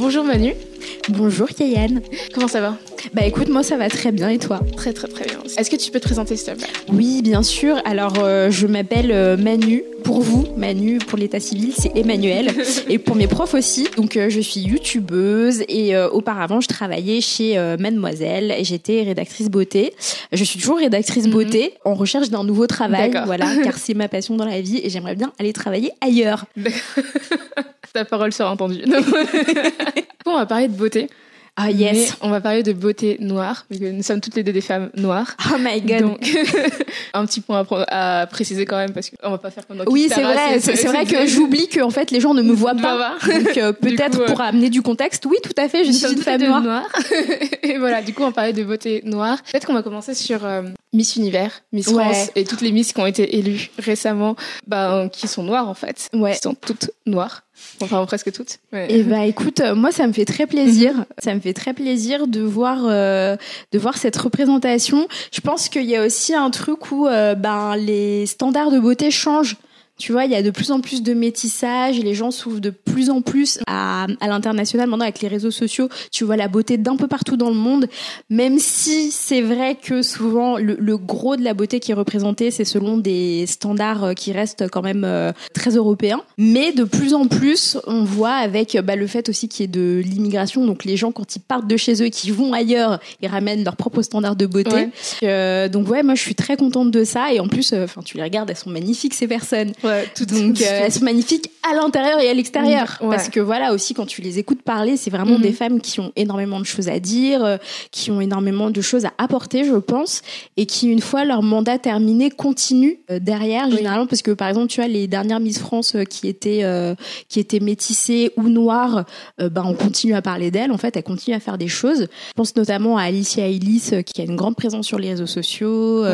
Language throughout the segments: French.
Bonjour Manu. Bonjour Kayane. Comment ça va? Bah écoute, moi ça va très bien et toi? Très très très bien. Est-ce que tu peux te présenter s'il te plaît? Oui, bien sûr. Alors euh, je m'appelle euh, Manu. Pour vous, Manu, pour l'état civil, c'est Emmanuel. et pour mes profs aussi. Donc euh, je suis youtubeuse et auparavant je travaillais chez Mademoiselle et j'étais rédactrice beauté. Je suis toujours rédactrice mhm. beauté en recherche d'un nouveau travail. Voilà, car c'est ma passion dans la vie et j'aimerais bien aller travailler ailleurs. Ta parole sera entendue. on va parler de beauté. Ah yes. on va parler de beauté noire, parce que nous sommes toutes les deux des femmes noires. Oh my god. Donc, un petit point à, préciser quand même, parce qu'on va pas faire comme dans Oui, c'est vrai. C'est vrai que j'oublie que en fait les gens ne me voient pas. Donc euh, peut-être pour amener du contexte, oui, tout à fait. Je suis une femme noire. et voilà, du coup, on va parler de beauté noire. Peut-être qu'on va commencer sur euh, Miss Univers, Miss France et toutes les Miss qui ont été élues récemment, ben, qui sont noires en fait. Ouais. Qui sont toutes noires. Enfin, presque toutes. Et bah écoute, euh, moi ça me fait très plaisir. Ça me fait très plaisir de voir euh, de voir cette représentation. Je pense qu'il y a aussi un truc où euh, ben les standards de beauté changent. Tu vois, il y a de plus en plus de métissage et les gens s'ouvrent de plus en plus à, à l'international. Maintenant, avec les réseaux sociaux, tu vois la beauté d'un peu partout dans le monde. Même si c'est vrai que souvent, le, le, gros de la beauté qui est représenté, c'est selon des standards euh, qui restent quand même euh, très européens. Mais de plus en plus, on voit avec bah, le fait aussi qu'il y ait de l'immigration. Donc les gens, quand ils partent de chez eux et qu'ils vont ailleurs, ils ramènent leurs propres standards de beauté. Euh, donc ouais, moi je suis très contente de ça. Et en plus, euh, enfin tu les regardes, elles sont magnifiques ces personnes. Donc euh, elles sont magnifiques à l'intérieur et à l'extérieur. Parce que voilà aussi quand tu les écoutes parler, c'est vraiment mhm. des femmes qui ont énormément de choses à dire, euh, qui ont énormément de choses à apporter, je pense, et qui une fois leur mandat terminé continuent euh, derrière généralement parce que par exemple tu vois les dernières Miss France qui étaient qui étaient métissées ou noires, ben on continue à parler d'elles. En fait, elles continuent à faire des choses. Je pense notamment à Alicia Ellis qui a une grande présence sur les réseaux sociaux.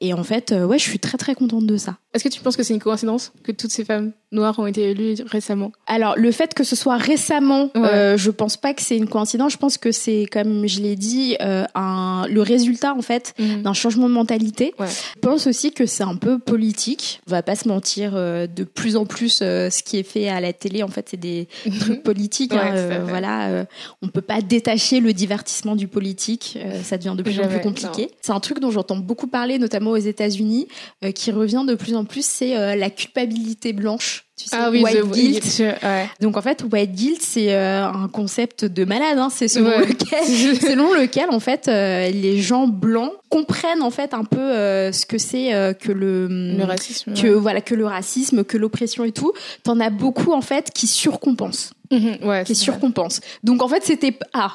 et en fait, ouais, je suis très très contente de ça. Est-ce que tu penses que c'est une coïncidence que toutes ces femmes noires ont été élues récemment Alors, le fait que ce soit récemment, euh, je pense pas que c'est une coïncidence. Je pense que c'est, comme je l'ai dit, euh, un, le résultat en fait mhm. d'un changement de mentalité. Je pense aussi que c'est un peu politique. On va pas se mentir. Euh, de plus en plus, euh, ce qui est fait à la télé, en fait, c'est des trucs politiques. Hein, voilà, on peut pas détacher le divertissement du politique. ça devient de plus en plus compliqué. C'est un truc dont j'entends beaucoup parler, notamment aux États-Unis, qui revient de plus en plus, c'est la culpabilité blanche. Tu sais, ah oui, white guilt. Ouais. Donc en fait, white guilt, c'est euh, un concept de malade. Hein. C'est selon lequel, selon lequel en fait, euh, les gens blancs comprennent en fait un peu ce que c'est que le, le racisme, que voilà, que le racisme, que l'oppression et tout. T'en as beaucoup en fait qui surcompensent. Mhm, ouais, qui surcompense. Donc en fait, c'était ah,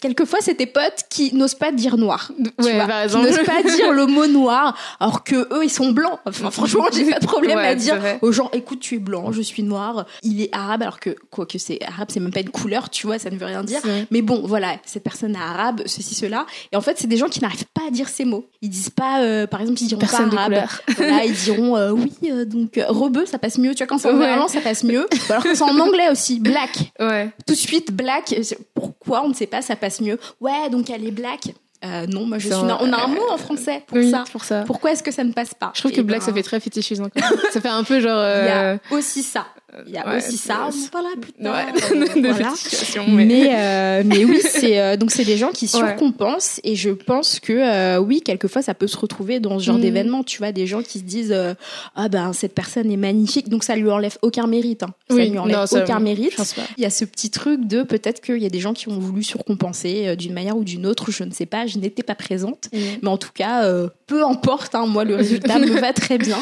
quelquefois c'était potes qui n'osent pas dire noir. Ouais, par exemple. N'osent pas dire le mot noir, alors que eux ils sont blancs. Enfin, franchement, j'ai pas de problème à dire aux gens, écoute, tu es blanc, je suis noir, il est arabe, alors que quoi que c'est arabe, c'est même pas une couleur, tu vois, ça ne veut rien dire. Mais bon, voilà, cette personne est arabe, ceci, cela. Et en fait, c'est des gens qui n'arrivent pas à dire ces mots. Ils disent pas, euh, par exemple, ils diront Personne pas arabe. Voilà, ils diront euh, oui, euh, donc rebeu, ça passe mieux. Tu vois, quand c'est en ouais. ça passe mieux. Alors que c'est en anglais aussi, black Ouais. Tout de suite, black. Pourquoi On ne sait pas, ça passe mieux. Ouais, donc elle est black. Euh, non, moi je suis. On a un mot en français pour, ça. pour ça. Pourquoi est-ce que ça ne passe pas? Je trouve que black ça ben fait très fétichisant. ça fait un peu genre. Il y a aussi ça. Il y a aussi ça, on parlera plus tard. Ouais, mais mais, euh, mais oui, c'est euh, donc c'est des gens qui surcompensent et je pense que euh, oui, quelquefois ça peut se retrouver dans ce genre mm. d'événement, tu vois, des gens qui se disent ah ben cette personne est magnifique, donc ça lui enlève aucun mérite, hein. ça lui enlève aucun mérite. Il y a ce petit truc de peut-être qu'il y a des gens qui ont voulu surcompenser d'une manière ou d'une autre, je ne sais pas, je n'étais pas présente, mm. mais en tout cas, peu importe, hein, moi le résultat me va très bien.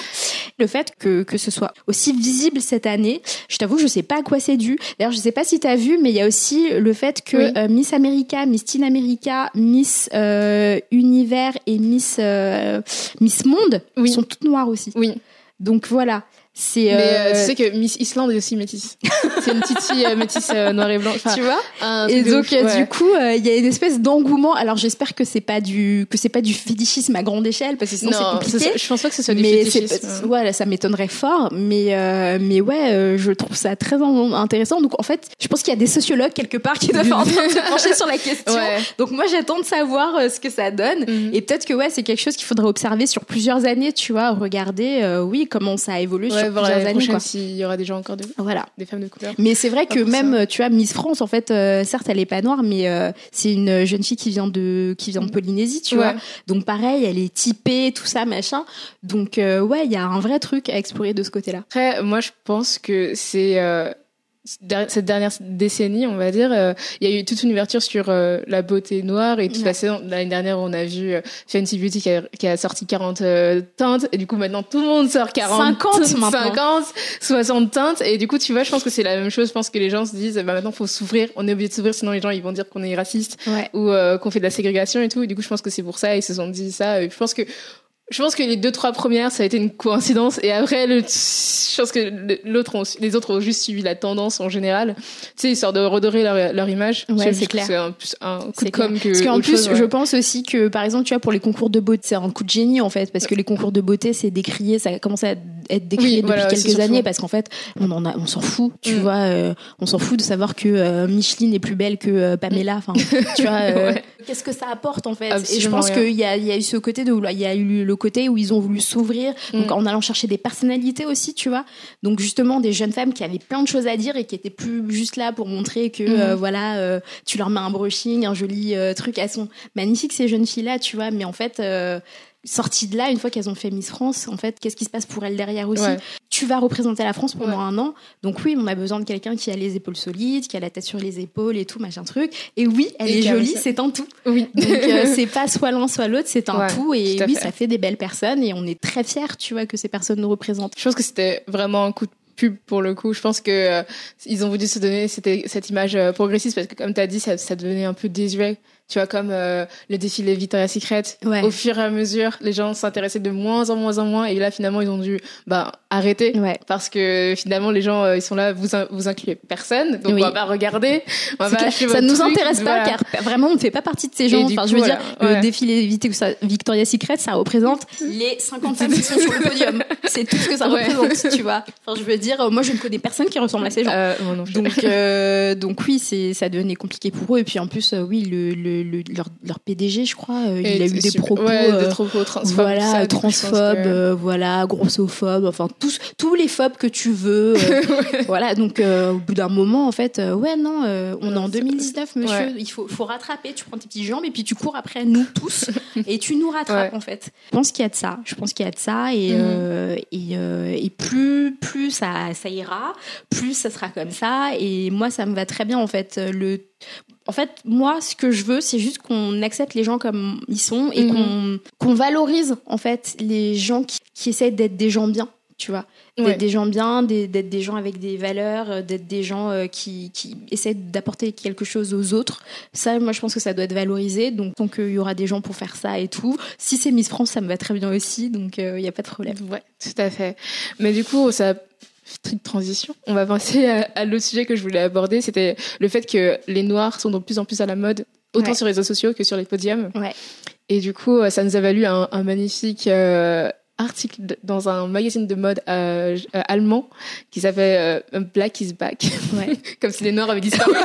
Le fait que que ce soit aussi visible cette année je t'avoue, je sais pas à quoi c'est dû. D'ailleurs, je sais pas si tu as vu, mais il y a aussi le fait que euh, Miss America, Miss Teen America, Miss euh, Univers et Miss euh, Miss Monde sont toutes noires aussi. Oui. Donc voilà. C'est mais euh, tu sais que Miss Island est aussi métisse. c'est une petite fille euh, métisse euh, noire et blanche. tu vois Et donc du coup, il y a une espèce d'engouement. Alors j'espère que c'est pas du que c'est pas du fétichisme à grande échelle parce que sinon c'est compliqué. je pense pas que ce soit du mais fétichisme. Ouais, ça m'étonnerait fort. Mais mais ouais, je trouve ça très intéressant. Donc en fait, je pense qu'il y a des sociologues quelque part qui doivent en train de se pencher sur la question. Donc moi j'attends de savoir ce que ça donne. Mhm. Et peut-être que ouais, c'est quelque chose qu'il faudrait observer sur plusieurs années. Tu vois, regarder oui comment ça a évolué sur plusieurs années. Quoi. S'il y aura déjà encore de, voilà. des femmes de couleur. Mais c'est vrai que même, tu vois, Miss France, en fait, certes, elle est pas noire, mais c'est une jeune fille qui vient de qui vient de Polynésie, tu vois. Donc pareil, elle est typée, tout ça, machin. Donc ouais, il y a un vrai truc à explorer de ce côté-là. Après, moi, je pense que c'est cette dernière décennie, on va dire, euh, il y a eu toute une ouverture sur euh, la beauté noire. Et de toute façon, l'année dernière, on a vu euh, Fenty Beauty qui a, qui a sorti 40 teintes. Et du coup, maintenant, tout le monde sort 40, 50, 50 60 teintes. Et du coup, tu vois, je pense que c'est la même chose. Je pense que les gens se disent, bah, maintenant, faut s'ouvrir. On est obligé de s'ouvrir, sinon les gens, ils vont dire qu'on est raciste ou qu'on fait de la ségrégation et tout. Et du coup, je pense que c'est pour ça. Ils se sont dit ça. Et je pense que je pense que les deux trois premières ça a été une coïncidence. Et après le, je pense que l'autre les autres ont juste suivi la tendance en général. Tu sais histoire de redorer leur, leur image. Ouais c'est clair. c'est un, un coup de com que parce qu'en plus je pense aussi que par exemple tu vois pour les concours de beauté c'est un coup de génie en fait. Parce que les concours de beauté c'est décrié ça a commencé à être décrié depuis quelques années. parce qu'en fait on en a on s'en fout tu mm. vois euh, on s'en fout de savoir que euh, Micheline est plus belle que euh, Pamela. Enfin tu vois qu'est-ce que ça apporte en fait? Et je pense qu'il y a il y a eu ce côté de il y a eu le côté où ils ont voulu s'ouvrir, donc mm. en allant chercher des personnalités aussi, tu vois. Donc justement des jeunes femmes qui avaient plein de choses à dire et qui étaient plus juste là pour montrer que mm. euh, voilà, euh, tu leur mets un brushing, un joli euh, truc. Elles sont magnifiques ces jeunes filles là, tu vois. Mais en fait sorties de là, une fois qu'elles ont fait Miss France, en fait, qu'est-ce qui se passe pour elles derrière aussi Tu vas représenter la France pendant un an, donc oui, on a besoin de quelqu'un qui a les épaules solides, qui a la tête sur les épaules et tout, machin truc. Et oui, elle est jolie, c'est un tout. Oui. Donc euh, c'est pas soit l'un soit l'autre, c'est un tout. Et oui, ça fait des belles personnes et on est très fiers, tu vois, que ces personnes nous représentent. Je pense que c'était vraiment un coup de pub pour le coup. Je pense que euh, ils ont voulu se donner cette, cette image euh, progressiste parce que comme tu as dit, ça, ça devenait un peu désuet tu vois, comme euh, le défilé Victoria's Secret. Au fur et à mesure, les gens s'intéressaient de moins en moins en moins. Et là, finalement, ils ont dû bah, arrêter. Parce que finalement, les gens, euh, ils sont là, vous, vous incluez personne. Donc, on va pas regarder. On va ça ne nous intéresse pas, car vraiment, on ne fait pas partie de ces gens. Enfin, je veux dire, le défilé Victoria's Secret, ça représente les 50 femmes qui sont sur le podium. C'est tout ce que ça représente, tu vois. Enfin, je veux dire, moi, je ne connais personne qui ressemble à ces gens. Euh, donc, donc oui, c'est, ça devenait compliqué pour eux. Et puis, en plus, oui, le leur, leur, PDG, je crois, euh, il a eu des propos, euh, transphobes, voilà, transphobes, euh, voilà, grossophobes, enfin tous tous les phobes que tu veux, voilà. Donc au bout d'un moment, en fait, ouais, non, on est en 2019, monsieur, il faut faut rattraper. Tu prends tes petites jambes et puis tu cours après nous tous et tu nous rattrapes en fait. Je pense qu'il y a de ça. Je pense qu'il y a de ça et mhm. et, et plus plus ça ça ira, plus ça sera comme ça. Et moi, ça me va très bien en fait. Le en fait, moi, ce que je veux, c'est juste qu'on accepte les gens comme ils sont et mhm. qu'on valorise en fait les gens qui, qui essaient d'être des gens bien, tu vois, d'être des gens bien, d'être des gens avec des valeurs, euh, d'être des gens euh, qui, qui essaient d'apporter quelque chose aux autres. Ça, moi, je pense que ça doit être valorisé. Donc, tant qu'il y aura des gens pour faire ça et tout. Si c'est Miss France, ça me va très bien aussi. Donc, il n'y a pas de problème. Ouais, tout à fait. Mais du coup, ça petite transition. On va passer à, l'autre sujet que je voulais aborder, c'était le fait que les noirs sont de plus en plus à la mode, autant sur les réseaux sociaux que sur les podiums. Ouais. Et du coup, ça nous a valu un, magnifique euh, article dans un magazine de mode euh, euh, allemand qui s'appelle Black is Back. Ouais. Comme si les noirs avaient disparu.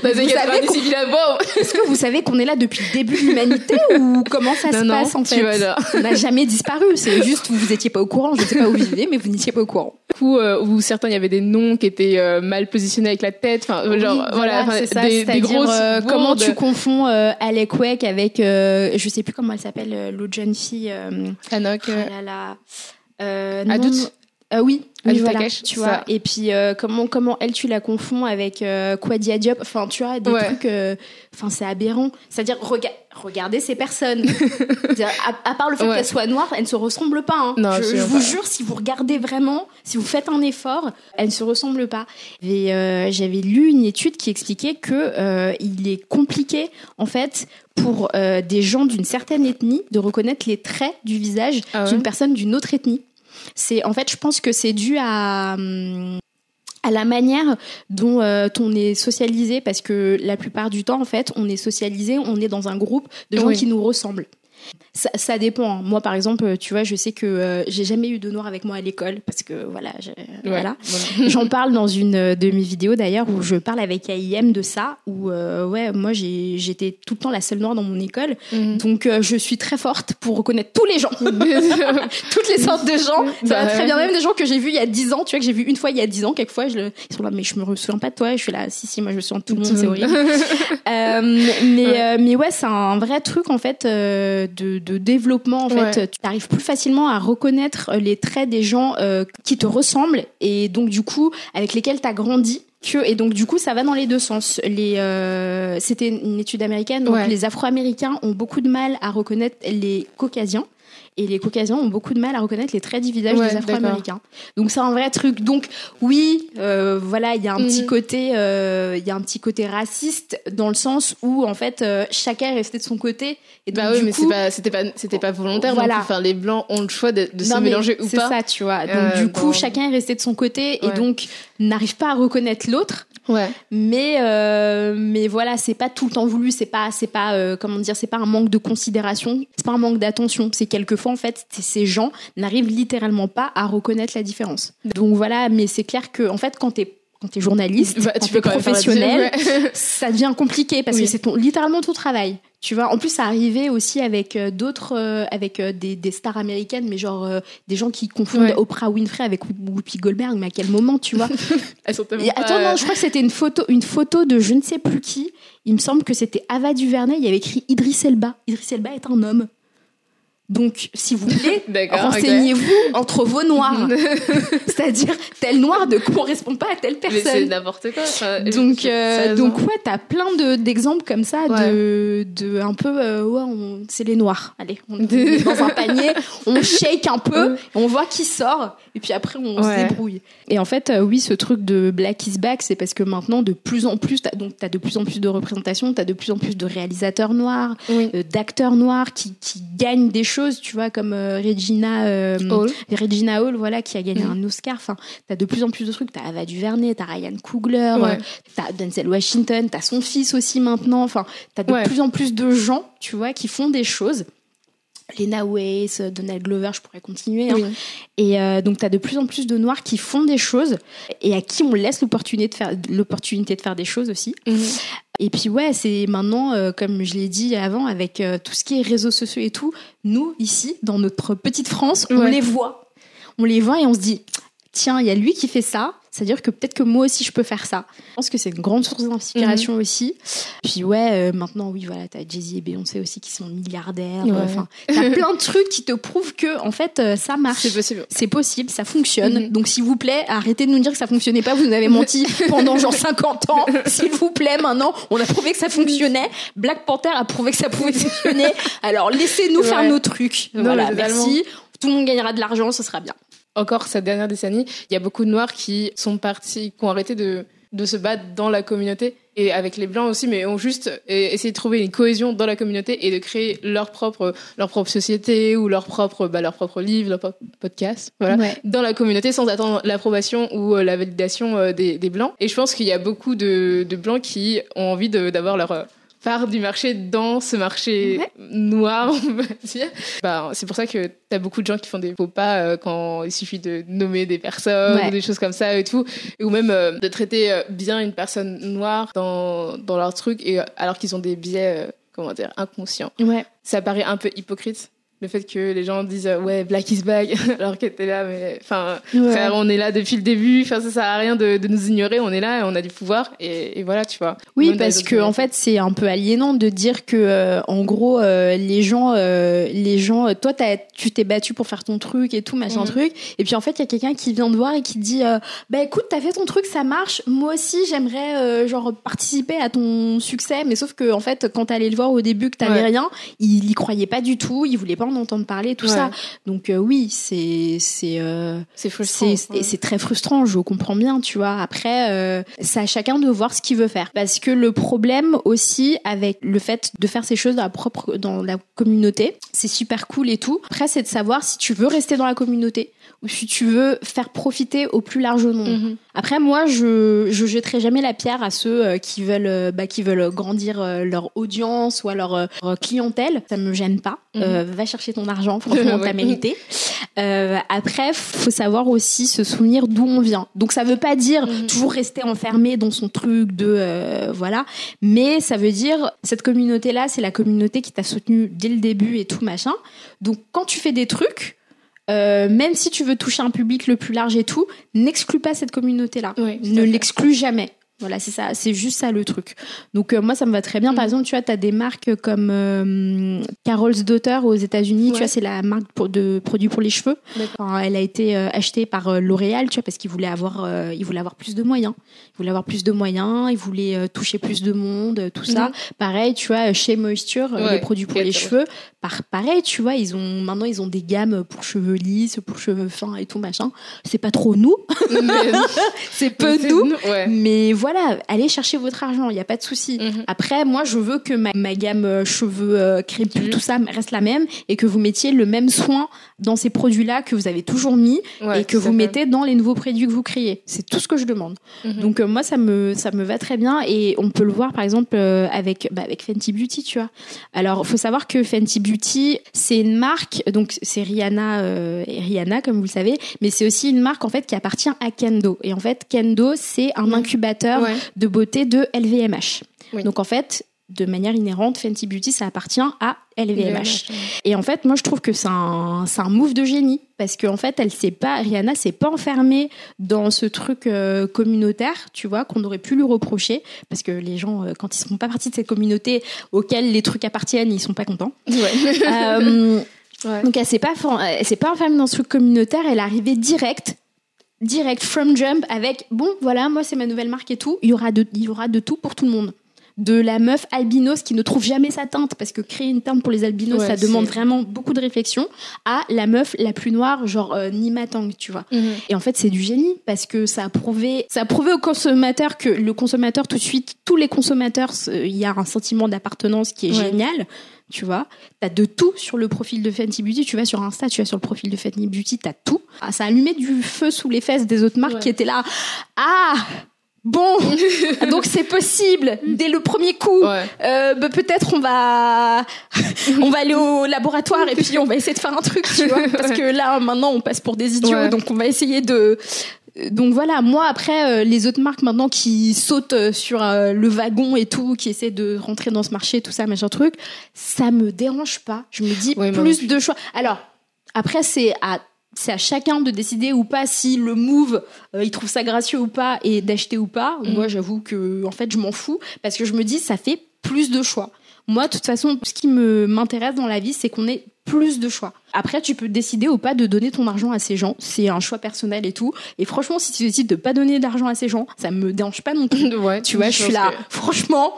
Est-ce que vous savez qu'on est là depuis le début de l'humanité ou comment ça se passe en fait On n'a jamais disparu. C'est juste vous étiez pas au courant. Je ne sais pas où vous vivez, mais vous n'étiez pas au courant. Du coup, euh, où certains il y avait des noms qui étaient euh, mal positionnés avec la tête. Enfin, genre voilà, c'est ça. Des, des grosses euh, comment tu confonds Alec Wake avec je sais plus comment elle s'appelle l'autre jeune fille. Anok. Oh là là. Euh, euh, oui, oui voilà, tu vois. Et puis euh, comment comment elle tu la confonds avec euh, Quadia Diop Enfin, tu vois des trucs. Euh, enfin, c'est aberrant. C'est-à-dire regardez ces personnes. à, part le fait qu'elles soient noires, elles ne se ressemblent pas. Hein. Non, je, vous jure, si vous regardez vraiment, si vous faites un effort, elles ne se ressemblent pas. J'avais lu une étude qui expliquait que il est compliqué en fait pour des gens d'une certaine ethnie de reconnaître les traits du visage ah d'une personne d'une autre ethnie. C'est en fait, je pense que c'est dû à hum, à la manière dont euh, on est socialisé parce que la plupart du temps en fait on est socialisé on est dans un groupe de gens qui nous ressemblent ça, ça dépend. Hein. Moi, par exemple, tu vois, je sais que euh, j'ai jamais eu de noir avec moi à l'école parce que voilà, voilà. J'en parle dans une euh, de mes vidéos d'ailleurs où je parle avec AIM de ça. Où euh, ouais, moi j'étais tout le temps la seule noire dans mon école, mhm. donc je suis très forte pour reconnaître tous les gens, toutes les sortes de gens. Ça va très bien, même des gens que j'ai vus il y a 10 ans. Tu vois que j'ai vu une fois il y a 10 ans, quelquefois je le... ils sont là, mais je me souviens pas de toi. Je suis là, si si, moi je me souviens de tout le monde, c'est horrible. mais mais ouais, c'est un vrai truc en fait de de développement en fait tu arrives plus facilement à reconnaître les traits des gens euh, qui te ressemblent et donc du coup avec lesquels tu as grandi que, et donc du coup ça va dans les deux sens. Les euh, c'était une étude américaine donc les afro-américains ont beaucoup de mal à reconnaître les caucasiens et les caucasiens ont beaucoup de mal à reconnaître les traits du visage des afro-américains. Donc c'est un vrai truc. Donc oui, euh, voilà, il y a un petit mhm. côté euh, il y a un petit côté raciste dans le sens où en fait euh, chacun est resté de son côté et donc, bah oui, mais pas c'était pas c'était pas volontaire voilà. Enfin les blancs ont le choix de, de se mélanger ou pas. C'est ça, tu vois. Donc du coup, chacun est resté de son côté et donc n'arrive pas à reconnaître l'autre. Ouais. Mais euh, mais voilà, c'est pas tout le temps voulu, c'est pas c'est pas euh, comment dire, c'est pas un manque de considération, c'est pas un manque d'attention, c'est quelquefois en fait ces gens n'arrivent littéralement pas à reconnaître la différence. Donc voilà, mais c'est clair que en fait quand t'es quand t'es journaliste, bah, quand tu es professionnel, ça devient compliqué parce que c'est ton, littéralement ton travail. Tu vois, en plus, ça arrivait aussi avec euh, d'autres, euh, avec euh, des, des, stars américaines, mais genre des gens qui confondent Oprah Winfrey avec Whoopi Goldberg. Mais à quel moment, tu vois? Elles sont Et, Attends, non, je crois que c'était une photo, une photo de je ne sais plus qui. Il me semble que c'était Ava DuVernay. Il y avait écrit Idris Elba. Idris Elba est un homme. Donc, s'il vous plaît, renseignez-vous entre vos noirs. C'est-à-dire, tel noir ne correspond pas à telle personne. Mais c'est n'importe quoi. donc, euh, donc ouais, t'as plein de, d'exemples comme ça de, de un peu, euh, ouais, c'est les noirs. Allez, on est dans un panier, on shake un peu, on voit qui sort, et puis après, on se débrouille. Et en fait, euh, oui, ce truc de Black is Back, c'est parce que maintenant, de plus en plus, t'as, donc, t'as de plus en plus de représentations, t'as de plus en plus de réalisateurs noirs, d'acteurs noirs qui, qui gagnent des choses tu vois, comme euh, Regina euh, Hall. Regina Hall, voilà, qui a gagné mm. un Oscar. Enfin, t'as de plus en plus de trucs. T'as Ava DuVernay, t'as Ryan Coogler, tu euh, t'as Denzel Washington, t'as son fils aussi maintenant. Enfin, t'as de plus en plus de gens, tu vois, qui font des choses. Lena Waithe, Donald Glover, je pourrais continuer. Hein. Et donc, tu as de plus en plus de Noirs qui font des choses et à qui on laisse l'opportunité de faire l'opportunité de faire des choses aussi. Mm-hmm. Et puis ouais, c'est maintenant, euh, comme je l'ai dit avant, avec euh, tout ce qui est réseaux sociaux et tout, nous, ici, dans notre petite France, on les voit. On les voit et on se dit, tiens, il y a lui qui fait ça, c'est-à-dire que peut-être que moi aussi je peux faire ça. Je pense que c'est une grande source d'inspiration mhm. aussi. Puis ouais, euh, maintenant oui voilà, t'as Jay-Z et Beyoncé aussi qui sont milliardaires. Enfin, t'as plein de trucs qui te prouvent que en fait euh, ça marche. C'est possible. C'est possible, ça fonctionne. Mhm. Donc s'il vous plaît, arrêtez de nous dire que ça fonctionnait pas. Vous nous avez menti pendant genre 50 ans. S'il vous plaît, maintenant on a prouvé que ça fonctionnait. Black Panther a prouvé que ça pouvait fonctionner. Alors laissez-nous faire nos trucs. voilà, merci. Tout le monde gagnera de l'argent, ce sera bien encore cette dernière décennie, il y a beaucoup de Noirs qui sont partis, qui ont arrêté de, de se battre dans la communauté et avec les blancs aussi, mais ont juste essayé de trouver une cohésion dans la communauté et de créer leur propre leur propre société ou leur propre bah, leur propre livre, leur propre podcast, voilà, dans la communauté sans attendre l'approbation ou euh, la validation euh, des, des blancs. Et je pense qu'il y a beaucoup de, de blancs qui ont envie d'avoir leur euh, part du marché dans ce marché noir, on va dire. Bah, c'est pour ça que t'as beaucoup de gens qui font des faux pas euh, quand il suffit de nommer des personnes ou des choses comme ça et tout, ou même euh, de traiter euh, bien une personne noire dans, dans leur truc, et, alors qu'ils ont des biais, comment dire, inconscients. Ouais. Ça paraît un peu hypocrite le fait que les gens disent euh, ouais black is back alors qu'elle était là mais enfin frère on est là depuis le début enfin ça sert à rien de, de, nous ignorer on est là et on a du pouvoir et, et voilà tu vois. Oui parce que en fait c'est un peu aliénant de dire que euh, en gros euh, les gens les gens toi as, tu t'es battu pour faire ton truc et tout machin mhm. truc. Et puis en fait il y a quelqu'un qui vient te voir et qui dit bah écoute t'as fait ton truc ça marche. Moi aussi j'aimerais genre participer à ton succès. Mais sauf que en fait quand t'allais le voir au début que t'avais rien il y croyait pas du tout il voulait pas en entendre parler, tout ça. Donc oui, c'est c'est c'est frustrant. C'est très frustrant, je comprends bien, tu vois. Après, c'est à chacun de voir ce qu'il veut faire, parce que le problème aussi avec le fait de faire ces choses dans la propre dans la communauté, c'est super cool et tout. Après, c'est de savoir si tu veux rester dans la communauté ou si tu veux faire profiter au plus large nombre. Mhm. Après, moi, je je jetterai jamais la pierre à ceux euh, qui veulent euh, bah, qui veulent grandir euh, leur audience ou à leur clientèle. Ça me gêne pas. Mhm. va chercher ton argent, franchement, t'as mérité. Euh, après, faut savoir aussi se souvenir d'où on vient. Donc, ça veut pas dire mhm. toujours rester enfermé dans son truc de voilà, mais ça veut dire cette communauté-là, c'est la communauté qui t'a soutenu dès le début et tout machin. Donc, quand tu fais des trucs euh, même si tu veux toucher un public le plus large et tout, n'exclus pas cette communauté-là. ne l'exclus jamais. Voilà, c'est ça, c'est juste ça le truc. Donc euh, moi ça me va très bien. Par mm. exemple, tu vois, tu as des marques comme euh, Carol's Daughter aux États-Unis, tu vois, c'est la marque de produits pour les cheveux. elle a été euh, achetée par L'Oréal, tu vois, parce qu'ils voulaient avoir ils voulaient avoir plus de moyens. Ils voulaient avoir plus de moyens, ils voulaient toucher plus de monde, tout ça. Mm-hmm. Pareil, tu vois, chez Moisture, les produits pour les cheveux, par pareil, tu vois, ils ont maintenant ils ont des gammes pour cheveux lisses, pour cheveux fins et tout machin. C'est pas trop nous. c'est peu nous, mais voilà voilà, allez chercher votre argent, il n'y a pas de souci. Mhm. Après, moi, je veux que ma, gamme euh, cheveux euh, crépus, mhm. tout ça reste la même et que vous mettiez le même soin dans ces produits-là que vous avez toujours mis et que vous mettez dans les nouveaux produits que vous créez. C'est tout ce que je demande. Mhm. Donc euh, moi, ça me ça me va très bien et on peut le voir par exemple avec bah, avec Fenty Beauty, tu vois. Alors, faut savoir que Fenty Beauty, c'est une marque, donc c'est Rihanna et Rihanna comme vous le savez, mais c'est aussi une marque en fait qui appartient à Kendo. Et en fait, Kendo, c'est un incubateur de beauté de LVMH. Donc en fait, de manière inhérente, Fenty Beauty, ça appartient à LVMH. Et en fait, moi, je trouve que c'est un, un move de génie. Parce qu'en fait, elle s'est pas, Rihanna s'est pas enfermée dans ce truc euh, communautaire, tu vois, qu'on aurait pu lui reprocher. Parce que les gens, euh, quand ils ne font pas partie de cette communauté auxquelles les trucs appartiennent, ils sont pas contents. Euh, donc elle s'est pas, elle s'est pas enfermée dans ce truc communautaire, elle est arrivée direct direct from jump avec bon voilà moi c'est ma nouvelle marque et tout. Il y aura de il y aura de tout pour tout le monde de la meuf albinos qui ne trouve jamais sa teinte parce que créer une teinte pour les albinos ça demande vraiment beaucoup de réflexion à la meuf la plus noire genre euh, Nima Tang tu vois mhm. et en fait c'est du génie parce que ça a prouvé ça a prouvé au consommateur que le consommateur tout de suite tous les consommateurs il y a un sentiment d'appartenance qui est génial tu vois. T'as de tout sur le profil de Fenty Beauty. Tu vas sur Insta, tu vas sur le profil de Fenty Beauty, t'as tout. Ah, ça allumé du feu sous les fesses des autres marques qui étaient là. Ah Bon, donc c'est possible dès le premier coup. Euh, bah, peut-être on va, on va aller au laboratoire et puis on va essayer de faire un truc, tu vois, parce que là maintenant on passe pour des idiots, donc on va essayer de donc voilà, moi après euh, les autres marques maintenant qui sautent euh, sur euh, le wagon et tout, qui essaient de rentrer dans ce marché, tout ça, machin truc, ça me dérange pas. Je me dis plus de choix. Alors après c'est à c'est à chacun de décider ou pas si le move il trouve ça gracieux ou pas et d'acheter ou pas. Mm. Moi j'avoue que en fait je m'en fous parce que je me dis ça fait plus de choix. Moi, de toute façon, ce qui me m'intéresse dans la vie, c'est qu'on ait plus de choix. Après, tu peux décider ou pas de donner ton argent à ces gens. C'est un choix personnel et tout. Et franchement, si tu décides de pas donner d'argent à ces gens, ça me dérange pas non plus. Ouais, tu vois, je suis là. Franchement,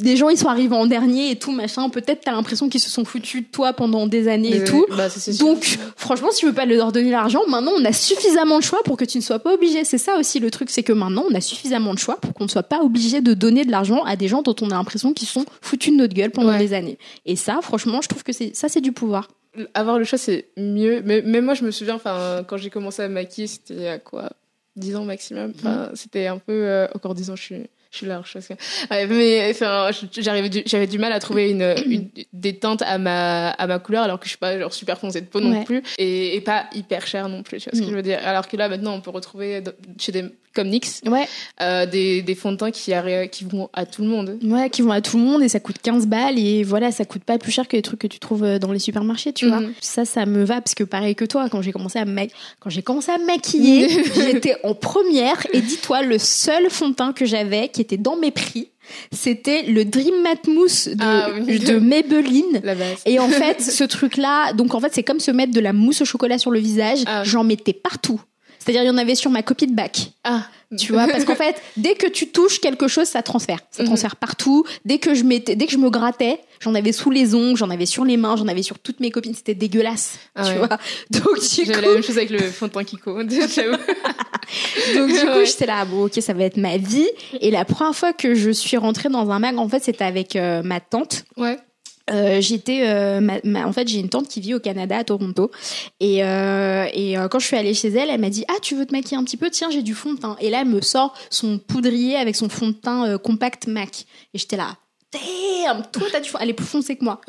des gens ils sont arrivés en dernier et tout machin. Peut-être t'as l'impression qu'ils se sont foutus de toi pendant des années et tout. bah, donc franchement si tu veux pas leur donner l'argent maintenant on a suffisamment de choix pour que tu ne sois pas obligé. C'est ça aussi le truc c'est que maintenant on a suffisamment de choix pour qu'on ne soit pas obligé de donner de l'argent à des gens dont on a l'impression qu'ils sont foutus de notre gueule pendant des années. Et ça franchement je trouve que c'est ça c'est du pouvoir. Avoir le choix c'est mieux. Mais même moi je me souviens enfin quand j'ai commencé à maquiller c'était à quoi? 10 ans maximum. Enfin, mhm. c'était un peu euh, encore 10 ans je suis je suis large parce que mais enfin j'avais du mal à trouver une, une, des teintes à ma à ma couleur alors que je suis pas genre super foncée de peau non plus et, et, pas hyper cher non plus tu vois ce que mm. je veux dire alors que là maintenant on peut retrouver chez des comme NYX ouais euh, des, des fonds de teint qui, qui vont à tout le monde ouais qui vont à tout le monde et ça coûte 15 balles et voilà ça coûte pas plus cher que les trucs que tu trouves euh, dans les supermarchés tu vois mm. ça ça me va parce que pareil que toi quand j'ai commencé à quand j'ai commencé à maquiller j'étais en première et dis-toi le seul fond de teint que j'avais qui était dans mes prix c'était le Dream Matte Mousse de, ah de Maybelline. Et en fait, ce truc-là, donc en fait, c'est comme se mettre de la mousse au chocolat sur le visage. Ah. J'en mettais partout. C'est-à-dire, il y en avait sur ma copie de bac. Ah. Tu vois, parce qu'en fait, dès que tu touches quelque chose, ça transfère. Ça mm-hmm. transfère partout. Dès que je mettais, dès que je me grattais, j'en avais sous les ongles, j'en avais sur les mains, j'en avais sur toutes mes copines. C'était dégueulasse, ah tu vois. Donc du J'avais la même chose avec le fond de teint Kiko. Donc du coup, j'étais là, bon, ok, ça va être ma vie. Et la première fois que je suis rentrée dans un mag, en fait, c'était avec euh, ma tante. Ouais. Euh, j'étais euh, en fait j'ai une tante qui vit au Canada à Toronto. Et, euh, et quand je suis allée chez elle elle m'a dit ah tu veux te maquiller un petit peu? Tiens j'ai du fond de teint et là elle me sort son poudrier avec son fond de teint compact MAC. Et j'étais là damn, toi t'as du fond, elle est plus foncée que moi.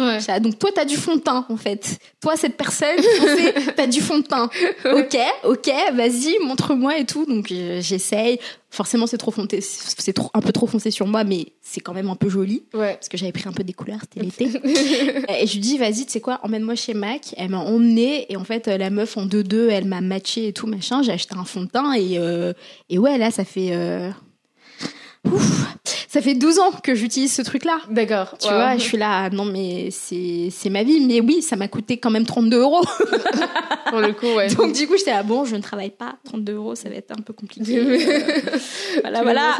Donc toi t'as du fond de teint en fait. Toi cette personne foncée, t'as du fond de teint. Ok, ok, vas-y, montre-moi et tout. Donc j'essaye. Forcément c'est trop foncé, c'est trop un peu trop foncé sur moi, mais c'est quand même un peu joli. Ouais. Parce que j'avais pris un peu des couleurs, c'était l'été. et je lui dis vas-y, tu sais quoi, emmène-moi chez Mac. Elle m'a emmenée et en fait la meuf en deux deux, elle m'a matché et tout machin. J'ai acheté un fond de teint et euh, et ouais là ça fait euh, Ouf, ça fait 12 ans que j'utilise ce truc-là. D'accord. Tu vois, je suis là, non mais c'est c'est ma vie, mais oui, ça m'a coûté quand même 32 euros. Pour le coup, ouais. Donc du coup, j'étais là, bon, je ne travaille pas, 32 euros, ça va être un peu compliqué. voilà, voilà.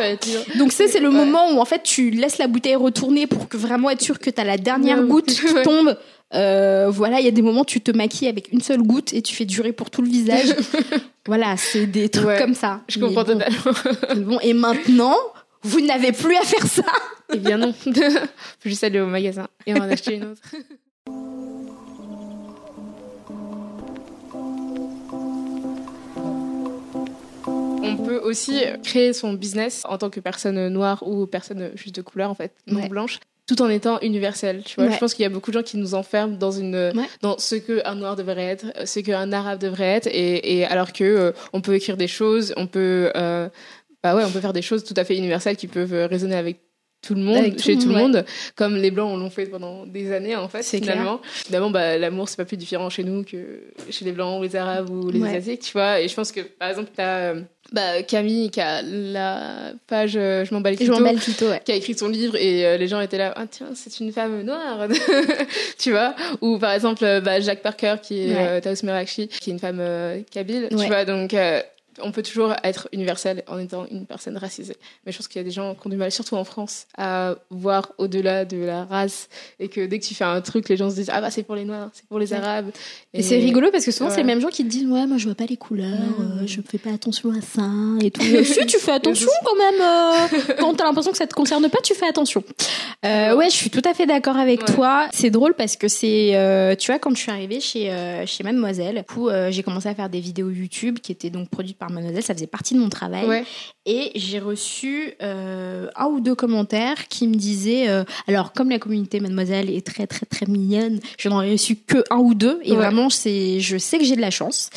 Donc ça, c'est le moment où en fait, tu laisses la bouteille retourner pour que vraiment être sûr que tu as la dernière goutte qui tombe. Euh, voilà, il y a des moments où tu te maquilles avec une seule goutte et tu fais durer pour tout le visage. voilà, c'est des trucs comme ça. Je comprends totalement. bon, et maintenant, vous n'avez plus à faire ça Eh bien non. Faut juste aller au magasin et en acheter une autre. On peut aussi créer son business en tant que personne noire ou personne juste de couleur en fait, non blanche, tout en étant universel. Tu vois, je pense qu'il y a beaucoup de gens qui nous enferment dans une dans ce que un noir devrait être, ce qu'un arabe devrait être, et, alors que euh, on peut écrire des choses, on peut euh, bah ouais, on peut faire des choses tout à fait universelles qui peuvent euh, résonner avec tout le monde, chez tout le monde, comme les blancs l'ont fait pendant des années en fait finalement. Finalement, bah, l'amour c'est pas plus différent chez nous que chez les blancs ou les arabes ou les asiatiques, tu vois. Et je pense que par exemple, tu as euh, bah, Camille qui a la page euh, Je m'emballe Clito, ouais. qui a écrit son livre et les gens étaient là, ah tiens, c'est une femme noire, tu vois. Ou par exemple, bah, Jacques Parker qui est ouais. Taous Merakchi, qui est une femme kabyle, tu vois. Donc on peut toujours être universel en étant une personne racisée. Mais je pense qu'il y a des gens qui ont du mal, surtout en France, à voir au-delà de la race et que dès que tu fais un truc, les gens se disent ah bah c'est pour les noirs, c'est pour les arabes. Et, c'est rigolo parce que souvent c'est les mêmes gens qui te disent ouais moi je vois pas les couleurs, euh, je fais pas attention à ça et tout. si tu fais attention quand même. Euh, quand t'as l'impression que ça te concerne pas, tu fais attention. Euh, ouais, je suis tout à fait d'accord avec toi. C'est drôle parce que c'est tu vois quand je suis arrivée chez chez Mademoiselle, du coup j'ai commencé à faire des vidéos YouTube qui étaient donc produites par Mademoiselle, ça faisait partie de mon travail. Et j'ai reçu euh, un ou deux commentaires qui me disaient, euh, alors comme la communauté Mademoiselle est très très très mignonne, je n'en ai reçu que un ou deux. Et vraiment, c'est, je sais que j'ai de la chance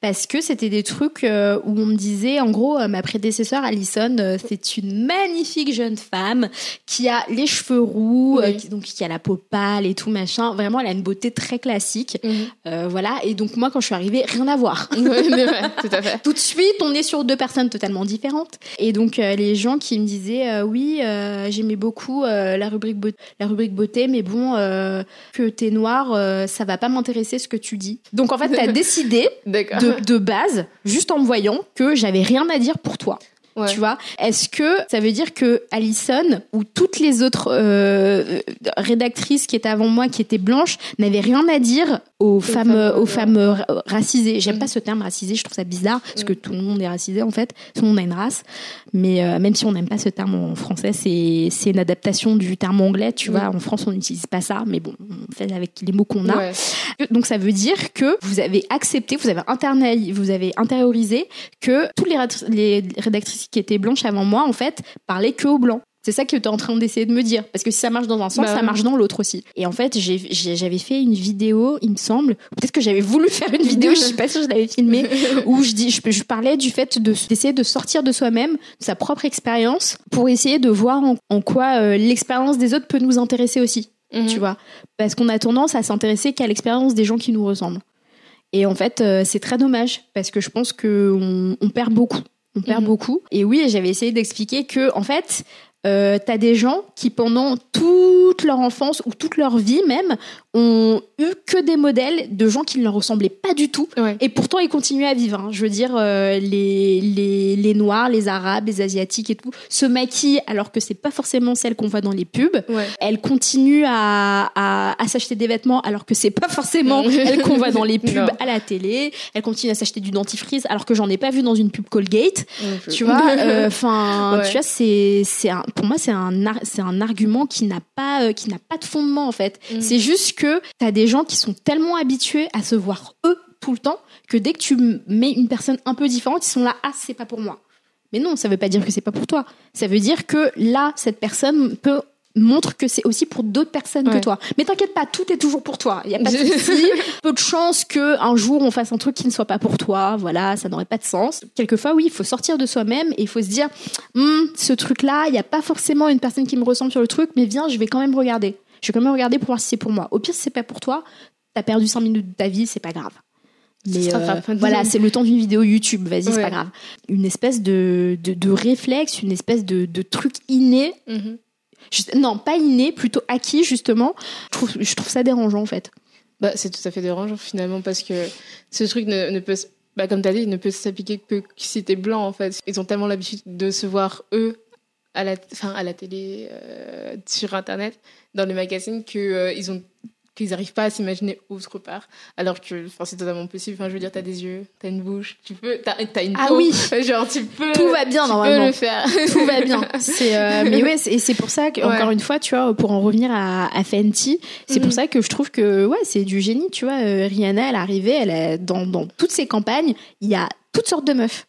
parce que c'était des trucs euh, où on me disait, en gros, ma prédécesseur Alison, c'est une magnifique jeune femme qui a les cheveux roux, qui, donc qui a la peau pâle et tout machin. Vraiment, elle a une beauté très classique. Mhm. voilà. Et donc moi, quand je suis arrivée, rien à voir. tout à fait. tout de suite, on est sur deux personnes totalement différentes. Et donc euh, les gens qui me disaient euh, oui, euh, j'aimais beaucoup la rubrique beauté, la rubrique beauté, mais bon que t'es noir, ça va pas m'intéresser ce que tu dis. Donc en fait, t'as décidé de, de base, juste en me voyant, que j'avais rien à dire pour toi. Tu vois Est-ce que ça veut dire que Alison ou toutes les autres euh, rédactrices qui étaient avant moi, qui étaient blanches, n'avaient rien à dire aux femmes, aux femmes racisées? J'aime pas mm. ce terme racisé, je trouve ça bizarre parce que mm. tout le monde est racisé en fait, tout le monde a une race. Mais euh, même si on n'aime pas ce terme en français, c'est c'est une adaptation du terme anglais. Tu mm. vois, en France on n'utilise pas ça, mais bon, on fait avec les mots qu'on a. Donc ça veut dire que vous avez accepté, vous avez internalisé, vous avez intériorisé que toutes les, les rédactrices qui étaient blanches avant moi, en fait, parlaient que aux blancs. C'est ça que tu es en train d'essayer de me dire. Parce que si ça marche dans un sens, bah ça marche dans l'autre aussi. Et en fait, j'avais fait une vidéo, il me semble, peut-être que j'avais voulu faire une vidéo, je suis pas sûre que je l'avais filmée, où je, dis, je, parlais du fait d'essayer de, sortir de soi-même, de sa propre expérience, pour essayer de voir en, quoi euh, l'expérience des autres peut nous intéresser aussi. Mhm. Tu vois Parce qu'on a tendance à s'intéresser qu'à l'expérience des gens qui nous ressemblent. Et en fait, euh, c'est très dommage, parce que je pense qu'on on perd beaucoup on perd mhm. beaucoup. Et oui, j'avais essayé d'expliquer que, en fait, euh, t'as des gens qui pendant toute leur enfance ou toute leur vie même ont eu que des modèles de gens qui ne leur ressemblaient pas du tout. Ouais. Et pourtant, ils continuent à vivre. hein. Je veux dire, euh, les, les, les Noirs, les Arabes, les Asiatiques et tout se maquillent alors que c'est pas forcément celles qu'on voit dans les pubs. Ouais. Elles continuent à, à, à s'acheter des vêtements alors que c'est pas forcément elles qu'on voit dans les pubs Non. à la télé. Elles continuent à s'acheter du dentifrice alors que j'en ai pas vu dans une pub Colgate. Ouais. Tu vois, euh, tu vois, c'est, c'est un, pour moi, c'est un, c'est un argument qui n'a pas, euh, qui n'a pas de fondement en fait. Mm. C'est juste que t'as des gens qui sont tellement habitués à se voir eux tout le temps que dès que tu mets une personne un peu différente, ils sont là, ah, c'est pas pour moi. Mais non, ça veut pas dire que c'est pas pour toi. Ça veut dire que là, cette personne peut montre que c'est aussi pour d'autres personnes que toi. Mais t'inquiète pas, tout est toujours pour toi. Il y a pas de souci. Peu de chance que un jour on fasse un truc qui ne soit pas pour toi. Voilà, ça n'aurait pas de sens. Quelquefois, oui, il faut sortir de soi-même et il faut se dire, Hum, ce truc-là, il n'y a pas forcément une personne qui me ressemble sur le truc, mais viens, je vais quand même regarder. Je vais quand même regarder pour voir si c'est pour moi. Au pire, si c'est pas pour toi, t'as perdu 5 minutes de ta vie, c'est pas grave. Mais euh, voilà, c'est le temps d'une vidéo YouTube, vas-y, c'est Ouais. pas grave. Une espèce de, de, de réflexe, une espèce de, de truc inné Mhm. Juste- non, pas inné, plutôt acquis justement. Je trouve, je trouve ça dérangeant en fait. Bah, c'est tout à fait dérangeant finalement parce que ce truc ne, ne peut, bah, comme tu as dit, ne peut s'appliquer que si t'es blanc en fait. Ils ont tellement l'habitude de se voir eux à la, enfin, à la télé, euh, sur internet, dans les magazines, que, euh, ils ont qu'ils n'arrivent pas à s'imaginer autre part alors que enfin, c'est totalement possible enfin je veux dire t'as des yeux t'as une bouche tu peux t'as as une Ah peau oui. genre tu peux Tout va bien tu peux normalement. le faire Tout va bien. Euh, mais ouais, et c'est pour ça que Ouais. encore une fois, tu vois, pour en revenir à, à Fenty, c'est pour ça que je trouve que ouais, c'est du génie. Tu vois, Euh, Rihanna, elle est arrivée, elle est dans dans toutes ses campagnes, il y a toutes sortes de meufs.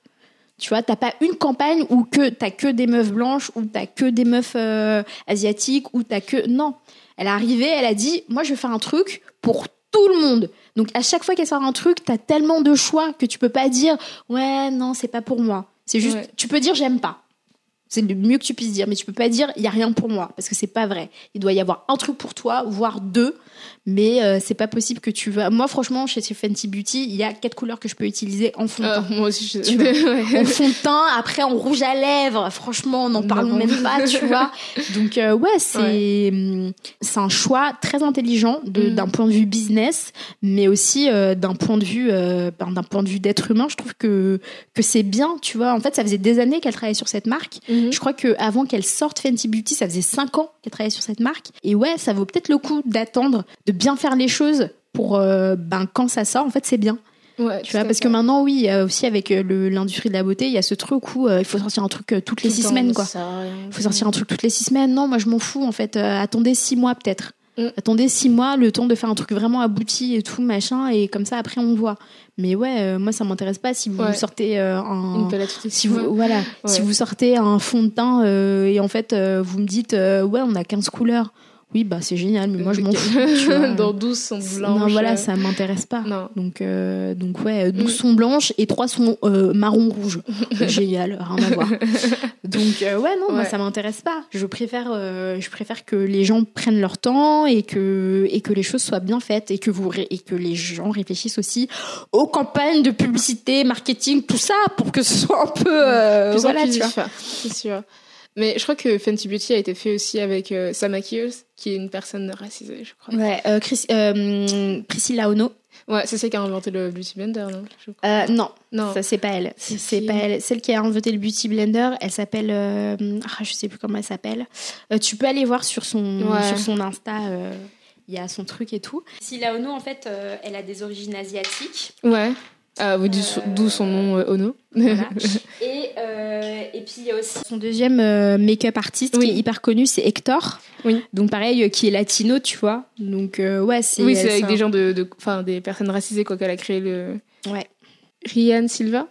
Tu vois, t'as pas une campagne où que t'as que des meufs blanches, ou t'as que des meufs euh, asiatiques, ou t'as que non. Elle est arrivée, elle a dit, moi je vais faire un truc pour tout le monde. Donc à chaque fois qu'elle sort un truc, t'as tellement de choix que tu peux pas dire, ouais non c'est pas pour moi. C'est juste, Ouais. tu peux dire j'aime pas. C'est le mieux que tu puisses dire, mais tu peux pas dire il y a rien pour moi parce que c'est pas vrai. Il doit y avoir un truc pour toi, voire deux, mais euh, c'est pas possible que tu vas. Moi franchement, chez Fenty Beauty, il y a quatre couleurs que je peux utiliser en fond de Ah, teint. moi aussi je Tu vois. En fond de teint, après en rouge à lèvres. Franchement, on n'en parle Non. même pas, tu vois. Donc euh, ouais, c'est hum, c'est un choix très intelligent Mm. d'un point de vue business, mais aussi euh, d'un point de vue ben, d'un point de vue d'être humain. Je trouve que que c'est bien, tu vois. En fait, ça faisait des années qu'elle travaillait sur cette marque. Mhm. Je crois que avant qu'elle sorte Fenty Beauty, ça faisait 5 ans qu'elle travaillait sur cette marque. Et ouais, ça vaut peut-être le coup d'attendre, de bien faire les choses pour euh, ben quand ça sort. En fait, c'est bien. Ouais, Tu vois, parce fait. que maintenant, oui, aussi avec euh, l'industrie de la beauté, il y a ce truc où euh, il faut sortir un truc euh, toutes les Tout six semaines, quoi. Il faut sortir un truc toutes les six semaines. Non, moi, je m'en fous, en fait. Attendez six mois, peut-être. Mm. Attendez six mois, le temps de faire un truc vraiment abouti et tout, machin, et comme ça, après, on voit. Mais ouais, euh, moi, ça m'intéresse pas si vous Ouais. sortez euh, un. Une palette Si vous, voilà, si vous sortez un fond de teint euh, et en fait vous me dites ouais on a 15 couleurs, oui bah c'est génial mais moi je m'en fous. Dans 12 sont blanches. non voilà euh, ça m'intéresse pas. Non. Donc euh, donc ouais 12 Mm. sont blanches et 3 sont euh, marron rouge. génial, rien à voir. Donc euh, ouais non moi Ouais. ça m'intéresse pas. Je préfère euh, je préfère que les gens prennent leur temps et que et que les choses soient bien faites et que vous et que les gens réfléchissent aussi aux campagnes de publicité, marketing, tout ça pour que ce soit un peu euh, Plus voilà tu vois. inclusif, c'est sûr. Mais je crois que Fenty Beauty a été fait aussi avec euh, sa maquilleuse, qui est une personne racisée, je crois. Ouais, euh, Chris- euh, Priscilla Ono. Ouais, c'est celle qui a inventé le Beauty Blender, non je crois. Euh, non, Non. ça c'est pas elle. C'est qui pas elle. Celle qui a inventé le Beauty Blender, elle s'appelle. euh, ah, je sais plus comment elle s'appelle. Tu peux aller voir sur son Ouais. sur son Insta. Il y a son truc et tout. Priscilla Ono, en fait, euh, elle a des origines asiatiques. Ouais. Ah, oui, d'où son nom euh, Ono. Voilà. et, euh, et puis il y a aussi son deuxième euh, make-up artiste Oui. qui est hyper connu, c'est Hector. Oui. Donc pareil, qui est latino, tu vois. Donc ouais, c'est. oui, c'est avec un- des gens de, de, enfin, des personnes racisées quoi qu'elle a créé le. Ouais. Rian Silva,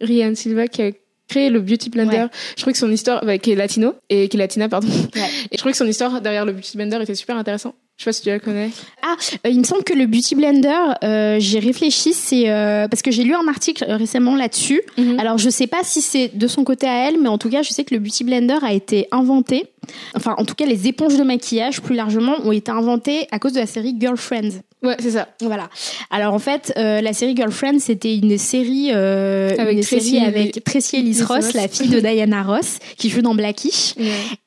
Rian Silva qui a créé le Beauty Blender. Ouais. Je crois que son histoire, bah, qui est latino et qui est latina pardon. Ouais. Et je crois que son histoire derrière le Beauty Blender était super intéressant. Je sais pas si tu la connais. Ah, euh, il me semble que le Beauty Blender, euh, j'ai réfléchi, c'est euh, parce que j'ai lu un article euh, récemment là-dessus. Alors, Alors je sais pas si c'est de son côté à elle, mais en tout cas je sais que le Beauty Blender a été inventé. Enfin, en tout cas, les éponges de maquillage, plus largement, ont été inventées à cause de la série Girlfriends. ouais, c'est ça. Voilà. Alors en fait, euh, la série Girlfriends, c'était une série, euh, Avec une Tracy série Ellis- avec Tracy Ellis Ross, Ross. la fille de Diana Ross, qui joue dans Blackish.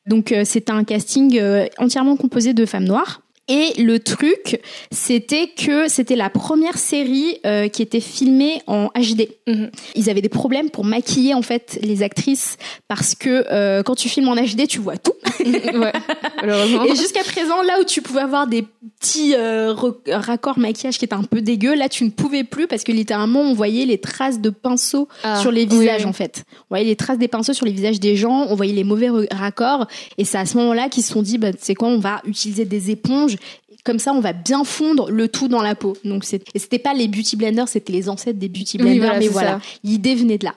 Donc euh, c'était un casting euh, entièrement composé de femmes noires. Et le truc, c'était que c'était la première série euh, qui était filmée en HD. Mhm. Ils avaient des problèmes pour maquiller en fait les actrices parce que euh, quand tu filmes en HD, tu vois tout. ouais, Et jusqu'à présent, là où tu pouvais avoir des petits euh, raccords maquillage qui étaient un peu dégueux, là tu ne pouvais plus parce que littéralement on voyait les traces de pinceaux ah, sur les visages en fait. On voyait les traces des pinceaux sur les visages des gens, on voyait les mauvais raccords et c'est à ce moment-là qu'ils se sont dit bah, c'est quoi, on va utiliser des éponges comme ça, on va bien fondre le tout dans la peau. Donc, c'était pas les beauty blenders, c'était les ancêtres des beauty blenders, mais voilà, l'idée venait de là.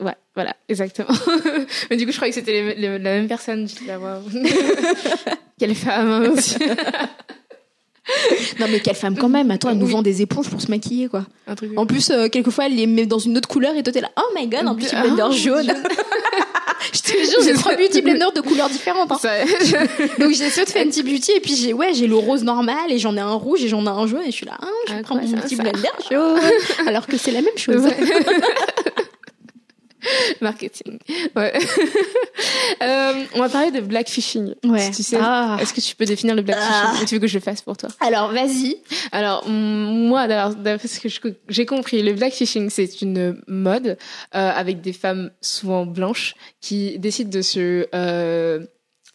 Ouais, voilà, exactement. mais du coup, je croyais que c'était la même personne. Quelle femme hein, aussi. non mais quelle femme quand même attends elle nous vend des éponges pour se maquiller quoi en plus euh, quelquefois elle les met dans une autre couleur et toi t'es là oh my god un beauty blender jaune je te jure, j'ai trois beauty blenders de couleurs différentes. Hein. Donc j'ai ceux de Fenty Beauty et puis j'ai ouais, j'ai le rose normal et j'en ai un rouge et j'en ai un jaune et je suis là, hein, je prends mon beauty blender jaune alors que c'est la même chose. Marketing. Ouais. euh, on va parler de blackfishing. Ouais. tu sais, ah. est-ce que tu peux définir le blackfishing ah. Tu veux que je le fasse pour toi Alors, vas-y. Alors, moi, d'après ce que j'ai compris, le blackfishing, c'est une mode euh, avec des femmes souvent blanches qui décident de se euh,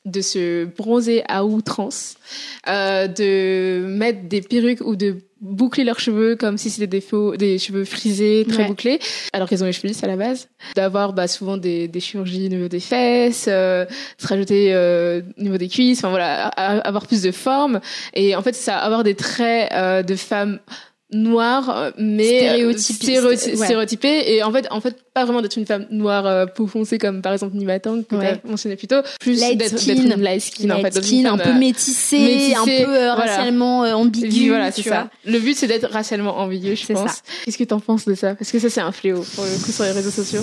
de se bronzer à outrance, euh, de mettre des perruques ou de boucler leurs cheveux comme si c'était des faux, des cheveux frisés, très bouclés, alors qu'ils ont les cheveux lisses à la base. D'avoir bah, souvent des, des chirurgies au niveau des fesses, euh, se rajouter euh, au niveau des cuisses, enfin voilà, avoir plus de forme. Et en fait, ça, avoir des traits euh, de femmes noire euh, mais euh, stéréotypée et en fait en fait pas vraiment d'être une femme noire euh, peau foncée comme par exemple Nima Tang que ouais. tu mentionné plus tôt. Plus d'être une light skin en fait skin, un peu métissée, un peu racialement ambiguë voilà c'est ça. le but c'est d'être racialement ambigu je pense. Qu'est-ce que t'en penses de ça? Parce que ça c'est un fléau pour le coup sur les réseaux sociaux.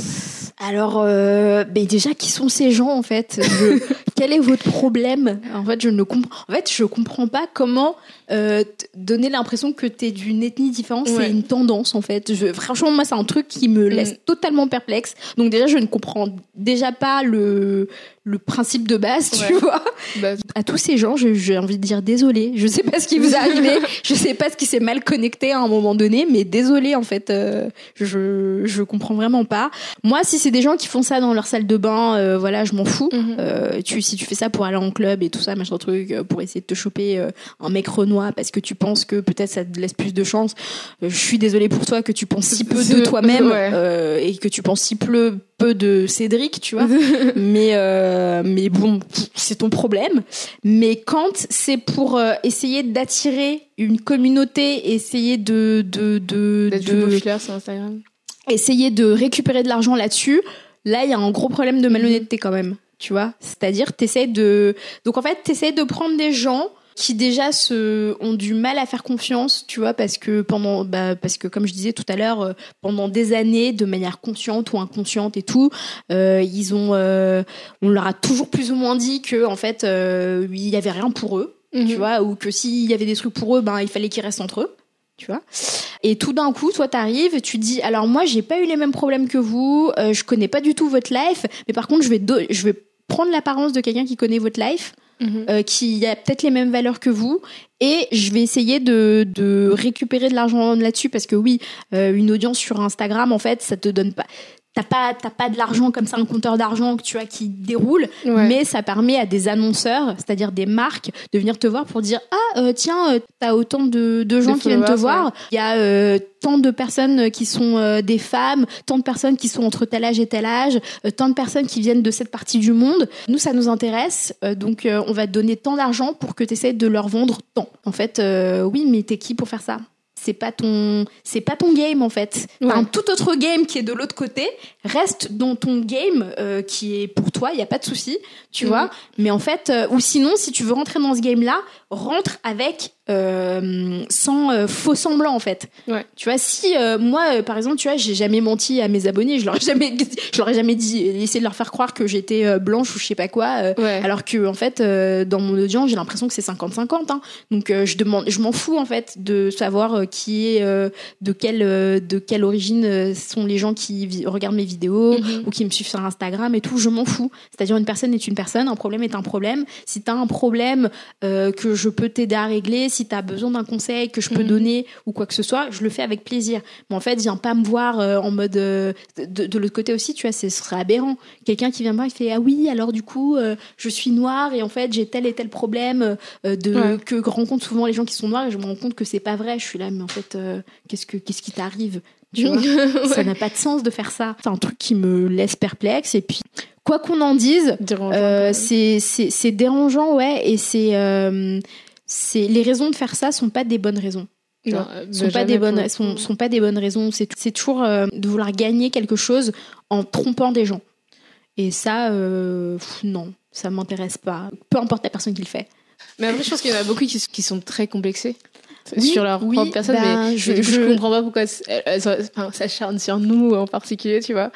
Alors euh, ben déjà qui sont ces gens en fait? Quel est votre problème? En fait je ne comprends en fait je comprends pas comment euh, donner l'impression que t'es d'une ethnie différente, c'est une tendance en fait. Je, franchement, moi, c'est un truc qui me laisse mm. totalement perplexe. Donc déjà, je ne comprends déjà pas le le principe de base, tu vois. Bah, à tous ces gens, j'ai envie de dire désolé. Je sais pas ce qui vous est arrivé. je sais pas ce qui s'est mal connecté à un moment donné, mais désolé en fait. Euh, je je comprends vraiment pas. Moi, si c'est des gens qui font ça dans leur salle de bain, euh, voilà, je m'en fous. Mhm. euh, tu si tu fais ça pour aller en club et tout ça, machin truc, euh, pour essayer de te choper un mec renois parce que tu penses que peut-être ça te laisse plus de chance. je suis désolée pour toi que tu penses si peu de toi-même et que tu penses si peu peu de Cédric, tu vois. mais euh, mais bon, c'est ton problème. Mais quand c'est pour euh, essayer d'attirer une communauté, essayer de de de, de sur Instagram. essayer de récupérer de l'argent là-dessus, là il y a un gros problème de malhonnêteté quand même, tu vois. C'est-à-dire t'essaies de donc en fait t'essaies de prendre des gens qui déjà se ont du mal à faire confiance, tu vois, parce que pendant, bah, parce que comme je disais tout à l'heure, euh, pendant des années, de manière consciente ou inconsciente et tout, euh, ils ont, euh, on leur a toujours plus ou moins dit que en fait, il y avait rien pour eux, tu mhm. vois, ou que s'il y avait des trucs pour eux, ben il fallait qu'ils restent entre eux tu vois. Et tout d'un coup, toi, t'arrives, tu dis, alors moi, j'ai pas eu les mêmes problèmes que vous, euh, je connais pas du tout votre life, mais par contre, je vais, je vais prendre l'apparence de quelqu'un qui connaît votre life Mhm. Euh, qui a peut-être les mêmes valeurs que vous et je vais essayer de, récupérer de l'argent là-dessus parce que oui euh, une audience sur Instagram en fait ça te donne pas t'as pas t'as pas de l'argent comme ça un compteur d'argent que tu as qui déroule mais ça permet à des annonceurs c'est-à-dire des marques de venir te voir pour dire ah euh, tiens euh, t'as autant de, de gens qui viennent te voir. il y a euh, tant de personnes qui sont euh, des femmes tant de personnes qui sont entre tel âge et tel âge tant de personnes qui viennent de cette partie du monde. Nous ça nous intéresse donc on va te donner tant d'argent pour que tu essaies de leur vendre tant en fait oui mais t'es qui pour faire ça? C'est pas ton c'est pas ton game en fait. T'as un tout autre game qui est de l'autre côté. Reste dans ton game euh, qui est pour toi il y a pas de souci tu vois. Mais en fait euh, ou sinon si tu veux rentrer dans ce game là rentre avec euh, sans euh, faux semblant en fait. Ouais. Tu vois, si euh, moi, par exemple, tu vois, j'ai jamais menti à mes abonnés, je leur ai jamais, je leur ai jamais dit, essayé de leur faire croire que j'étais blanche ou je sais pas quoi, Ouais. alors que en fait, dans mon audience, j'ai l'impression que c'est 50-50. Hein. Donc je demande, je m'en fous en fait de savoir qui est, de quelle, de quelle origine sont les gens qui regardent mes vidéos Mhm. ou qui me suivent sur Instagram et tout. Je m'en fous. C'est-à-dire une personne est une personne, un problème est un problème. Si t'as un problème euh, que je peux t'aider à régler, si tu as besoin d'un conseil que je peux Mhm. donner ou quoi que ce soit, je le fais avec plaisir. Mais en fait, viens pas me voir euh, en mode euh, de, de l'autre côté aussi, tu vois, ce serait aberrant. Quelqu'un qui vient me voir, il fait ah oui, alors du coup, euh, je suis noire et en fait j'ai tel et tel problème de Ouais. que rencontrent souvent les gens qui sont noirs et je me rends compte que c'est pas vrai. Je suis là, mais en fait, qu'est-ce que qu'est-ce qui t'arrive tu vois? Ça n'a pas de sens de faire ça. C'est un truc qui me laisse perplexe et puis quoi qu'on en dise, euh, c'est dérangeant ouais et c'est euh, c'est les raisons de faire ça sont pas des bonnes raisons. Tu Non, euh, sont bah, pas des bonnes sont, sont pas des bonnes raisons. C'est c'est toujours euh, de vouloir gagner quelque chose en trompant des gens. Et ça euh, pff, non ça m'intéresse pas. Peu importe la personne qui le fait. Mais après, je pense qu'il y en a beaucoup qui, qui sont très complexés Oui, sur leur oui, propre personne. ben, mais je- je, comprends pas pourquoi enfin, s'acharnent sur nous en particulier, tu vois.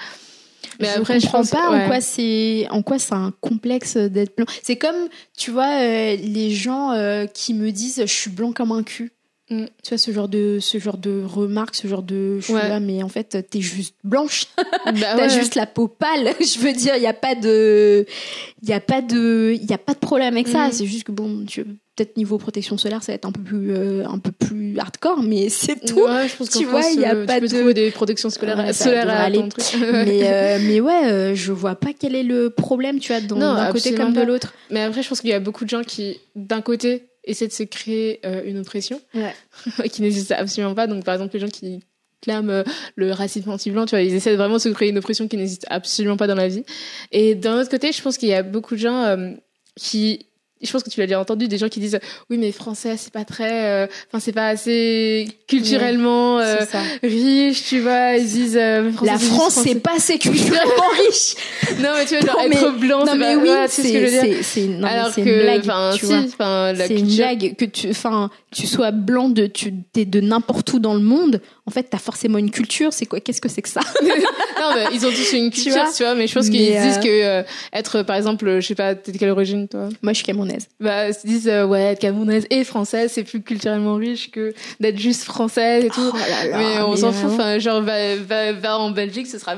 Mais je après, je comprends pas ouais. en quoi c'est en quoi c'est un complexe d'être blanc. C'est comme tu vois euh, les gens euh, qui me disent je suis blanc comme un cul. Mm. Tu vois ce genre de ce genre de remarques, ce genre de je suis là mais en fait t'es juste blanche. Bah T'as ouais. juste la peau pâle. Je veux dire il y a pas de il y a pas de il y a pas de problème avec ça. Mm. C'est juste que bon tu peut-être niveau protection solaire ça va être un peu plus euh, un peu plus hardcore mais c'est tout. Ouais, je pense Tu vois, il y a euh, pas de- des protections scolaires, Ouais, ça solaires à aller. mais euh, mais ouais je vois pas quel est le problème tu Non, d'un côté comme de l'autre. Mais après, je pense qu'il y a beaucoup de gens qui, d'un côté, essaient de se créer une oppression Ouais. qui n'existe absolument pas. Donc, par exemple, les gens qui clament le racisme anti-blanc, tu vois, ils essaient vraiment de se créer une oppression qui n'existe absolument pas dans la vie. Et d'un autre côté, je pense qu'il y a beaucoup de gens qui je pense que tu l'as déjà entendu des gens qui disent oui mais français c'est pas très euh, enfin c'est pas assez culturellement euh, C'est riche tu vois ils disent euh, français, La c'est France, c'est pas assez culturellement riche. non mais tu vois genre Non, mais- être blanc non c'est mais pas- oui, sais ce que je veux c'est dire c'est c'est c'est une blague, enfin tu si vois. enfin la C'est une blague que tu enfin tu sois blanc de tu t'es de n'importe où dans le monde. En fait, t'as forcément une culture. C'est quoi Qu'est-ce que c'est que ça? Non mais ils ont tous une Tu culture vois? tu vois mais je pense qu'ils euh, disent que euh, être par exemple je sais pas t'es de quelle origine toi? Moi, je suis camerounaise. bah ils disent euh, ouais être camerounaise et française c'est plus culturellement riche que d'être juste française et tout. Oh là là, mais on s'en fout enfin genre va, va, va en Belgique ce sera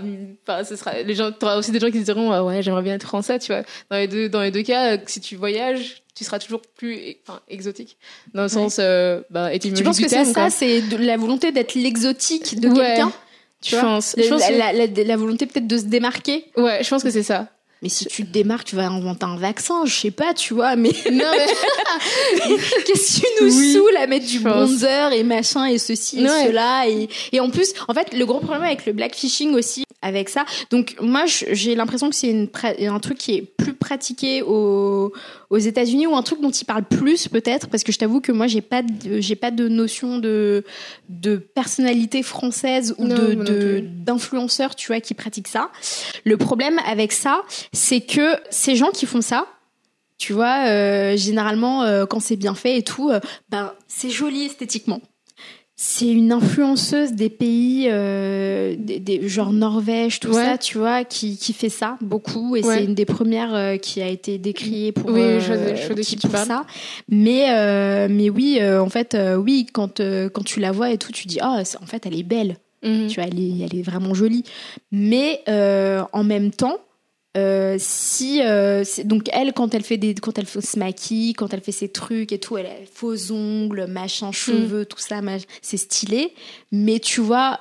enfin ce sera les gens t'auras aussi des gens qui se diront ah ouais j'aimerais bien être français tu vois. Dans les deux dans les deux cas euh, si tu voyages tu seras toujours plus enfin, exotique dans le sens euh, bah Tu penses que c'est ça quoi. C'est la volonté d'être l'exotique de Ouais. quelqu'un. je Tu vois pense je pense la, volonté peut-être de se démarquer. ouais je pense que c'est ça Mais si tu te démarques, tu vas inventer un vaccin, je sais pas, tu vois. Mais non mais qu'est-ce que tu nous Oui, saoules à mettre du bronzer et machin et ceci et Ouais. cela et, et en plus, en fait, le gros problème avec le blackfishing aussi, avec ça. Donc moi, j'ai l'impression que c'est un truc qui est plus pratiqué aux, aux États-Unis ou un truc dont ils parlent plus peut-être, parce que je t'avoue que moi, j'ai pas j'ai pas de notion de de personnalité française ou Non, de d'influenceurs, tu vois, qui pratiquent ça. Le problème avec ça, c'est que ces gens qui font ça, tu vois, euh, généralement, euh, quand c'est bien fait et tout, euh, ben, c'est joli esthétiquement. C'est une influenceuse des pays, euh, des, des- genre Norvège, tout Ouais. ça, tu vois, qui, qui fait ça beaucoup. Et Ouais. c'est une des premières euh, qui a été décriée pour, Oui, euh, je je qui pour ça. Mais, mais oui, en fait, oui, quand, quand tu la vois et tout, tu dis, ah, c'est- en fait, elle est belle. Mhm. Tu vois, elle est, elle est vraiment jolie. Mais en même temps, euh, si euh, donc elle quand elle fait des quand elle se maquille, quand elle fait ses trucs et tout, elle a faux ongles, machin, cheveux, tout ça, c'est stylé. Mais tu vois.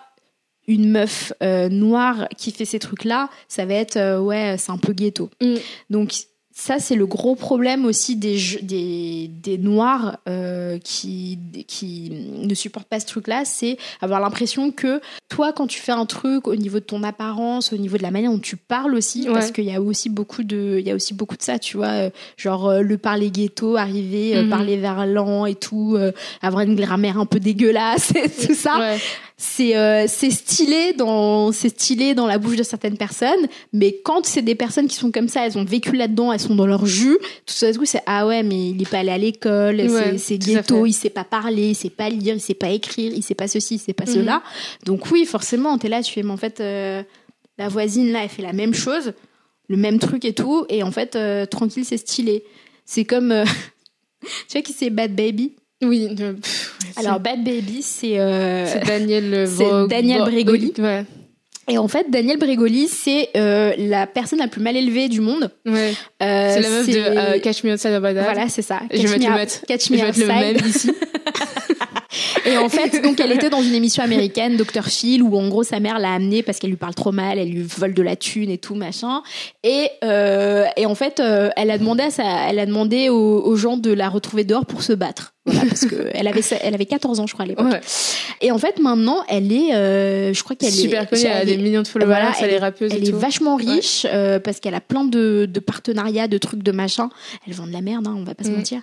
Une meuf euh, noire qui fait ces trucs-là, ça va être ouais, c'est un peu ghetto. Mm. Donc ça, c'est le gros problème aussi des, des, des noirs euh, qui, qui ne supportent pas ce truc-là, c'est avoir l'impression que toi, quand tu fais un truc au niveau de ton apparence, au niveau de la manière dont tu parles aussi, Ouais. parce qu'il y a aussi beaucoup de, il y a aussi beaucoup de ça, tu vois, euh, genre euh, le parler ghetto, arriver, euh, Mhm. parler verlan et tout, avoir une grammaire un peu dégueulasse et tout ça ouais c'est euh, c'est stylé dans c'est stylé dans la bouche de certaines personnes mais quand c'est des personnes qui sont comme ça elles ont vécu là-dedans elles sont dans leur jus tout ça coup c'est ah ouais mais il est pas allé à l'école c'est ghetto il sait pas parler il sait pas lire il sait pas écrire il sait pas ceci il sait pas cela. Mhm. donc oui forcément t'es là tu fais mais en fait euh, la voisine là elle fait la même chose le même truc et tout et en fait euh, tranquille c'est stylé. C'est comme tu vois qui c'est Bad Baby? Oui. Alors Bad Baby, c'est euh, Daniel Daniel Bregoli. Et en fait, Daniel Bregoli, c'est euh, la personne la plus mal élevée du monde. Ouais. Euh, c'est la meuf de Catch Me Outside Voilà, c'est ça. je vais te le mettre. Catch Me je vais Outside. le même ici. Et en fait, donc elle était dans une émission américaine, Dr. Phil, où en gros sa mère l'a amenée parce qu'elle lui parle trop mal, elle lui vole de la thune et tout machin. Et euh, et en fait, euh, elle a demandé à sa, elle a demandé aux, aux, gens de la retrouver dehors pour se battre. Voilà, parce que elle avait elle avait 14 ans je crois à l'époque. Ouais. Et en fait maintenant elle est, euh, je crois qu'elle est super connue, elle a des millions de followers, voilà, elle, est rappeuse. Elle est vachement riche ouais. euh, parce qu'elle a plein de, de partenariats, de trucs, de machin. Elle vend de la merde, hein, on va pas se mm. mentir.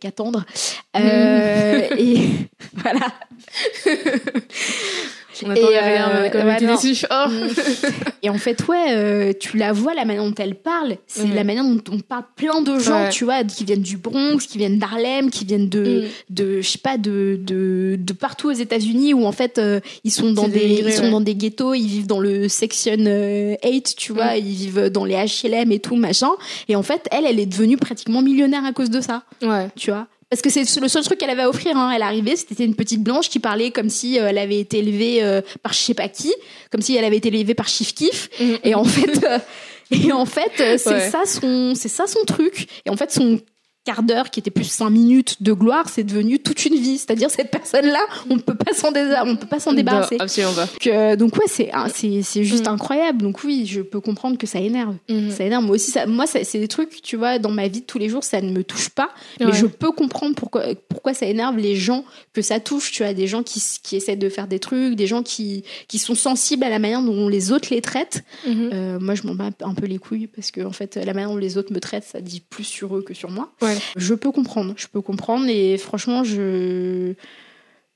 Qu'attendre. Euh, mm. Et voilà. On et, rien, comme ouais, oh. et en fait, ouais, euh, tu la vois, la manière dont elle parle, c'est mm. la manière dont on parle plein de gens, ouais. tu vois, qui viennent du Bronx, qui viennent d'Harlem, qui viennent de, mm. de, je sais pas, de, de, de partout aux États-Unis où en fait, euh, ils sont dans des, ils sont dans des ghettos, ils vivent dans le section 8, euh, tu vois, mm. ils vivent dans les HLM et tout, machin. Et en fait, elle, elle est devenue pratiquement millionnaire à cause de ça. Ouais. Tu vois parce que c'est le seul truc qu'elle avait à offrir. Hein. Elle arrivait, c'était une petite blanche qui parlait comme si euh, elle avait été élevée euh, par je sais pas qui, comme si elle avait été élevée par Chief Kif. Mm. Et en fait, euh, et en fait, c'est ouais. ça son, c'est ça son truc. Et en fait, son quart d'heure qui était plus cinq minutes de gloire, c'est devenu toute une vie. C'est-à-dire cette personne-là, on peut pas s'en on peut pas s'en débarrasser. Non, absolument pas. Donc, euh, donc ouais, c'est juste mm. incroyable. Donc oui, je peux comprendre que ça énerve. Mm. Ça énerve. Moi aussi, ça, moi c'est des trucs, tu vois, dans ma vie de tous les jours, ça ne me touche pas, mais je peux comprendre pourquoi pourquoi ça énerve les gens que ça touche. Tu vois, des gens qui qui essaient de faire des trucs, des gens qui qui sont sensibles à la manière dont les autres les traitent. Mm -hmm. euh, moi, je m'en bats un peu les couilles parce que en fait, la manière dont les autres me traitent, ça dit plus sur eux que sur moi. Ouais. Je peux comprendre, je peux comprendre et franchement, je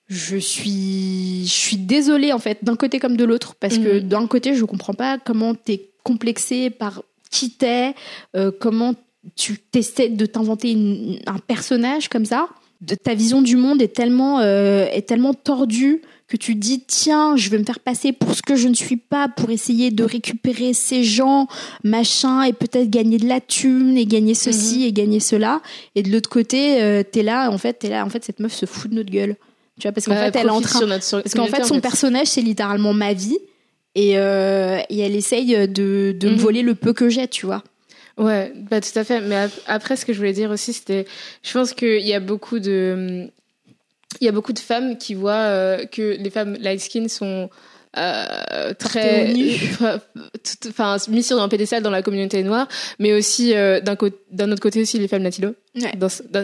je suis je suis désolée en fait d'un côté comme de l'autre parce mmh. que Mhm. d'un côté, je comprends pas comment t'es complexé par qui t'es, euh, comment tu t'essaies de t'inventer un personnage comme ça. De, ta vision du monde est tellement euh, est tellement tordue que tu dis tiens je vais me faire passer pour ce que je ne suis pas pour essayer de récupérer ces gens machin et peut-être gagner de la thune et gagner ceci Mhm. et gagner cela et de l'autre côté euh, t'es là en fait t'es là en fait cette meuf se fout de notre gueule tu vois parce qu'en fait elle est en train sur parce qu'en fait son personnage c'est littéralement ma vie et, euh, et elle essaye de, de me Mhm. voler le peu que j'ai tu vois Ouais, bah tout à fait. Mais ap- après, ce que je voulais dire aussi, c'était, je pense qu'il y a beaucoup de, il y a beaucoup de femmes qui voient euh, que les femmes light skin sont euh, très, enfin, mises sur un pédestal dans la communauté noire, mais aussi euh, d'un autre côté aussi les femmes latino, Ouais.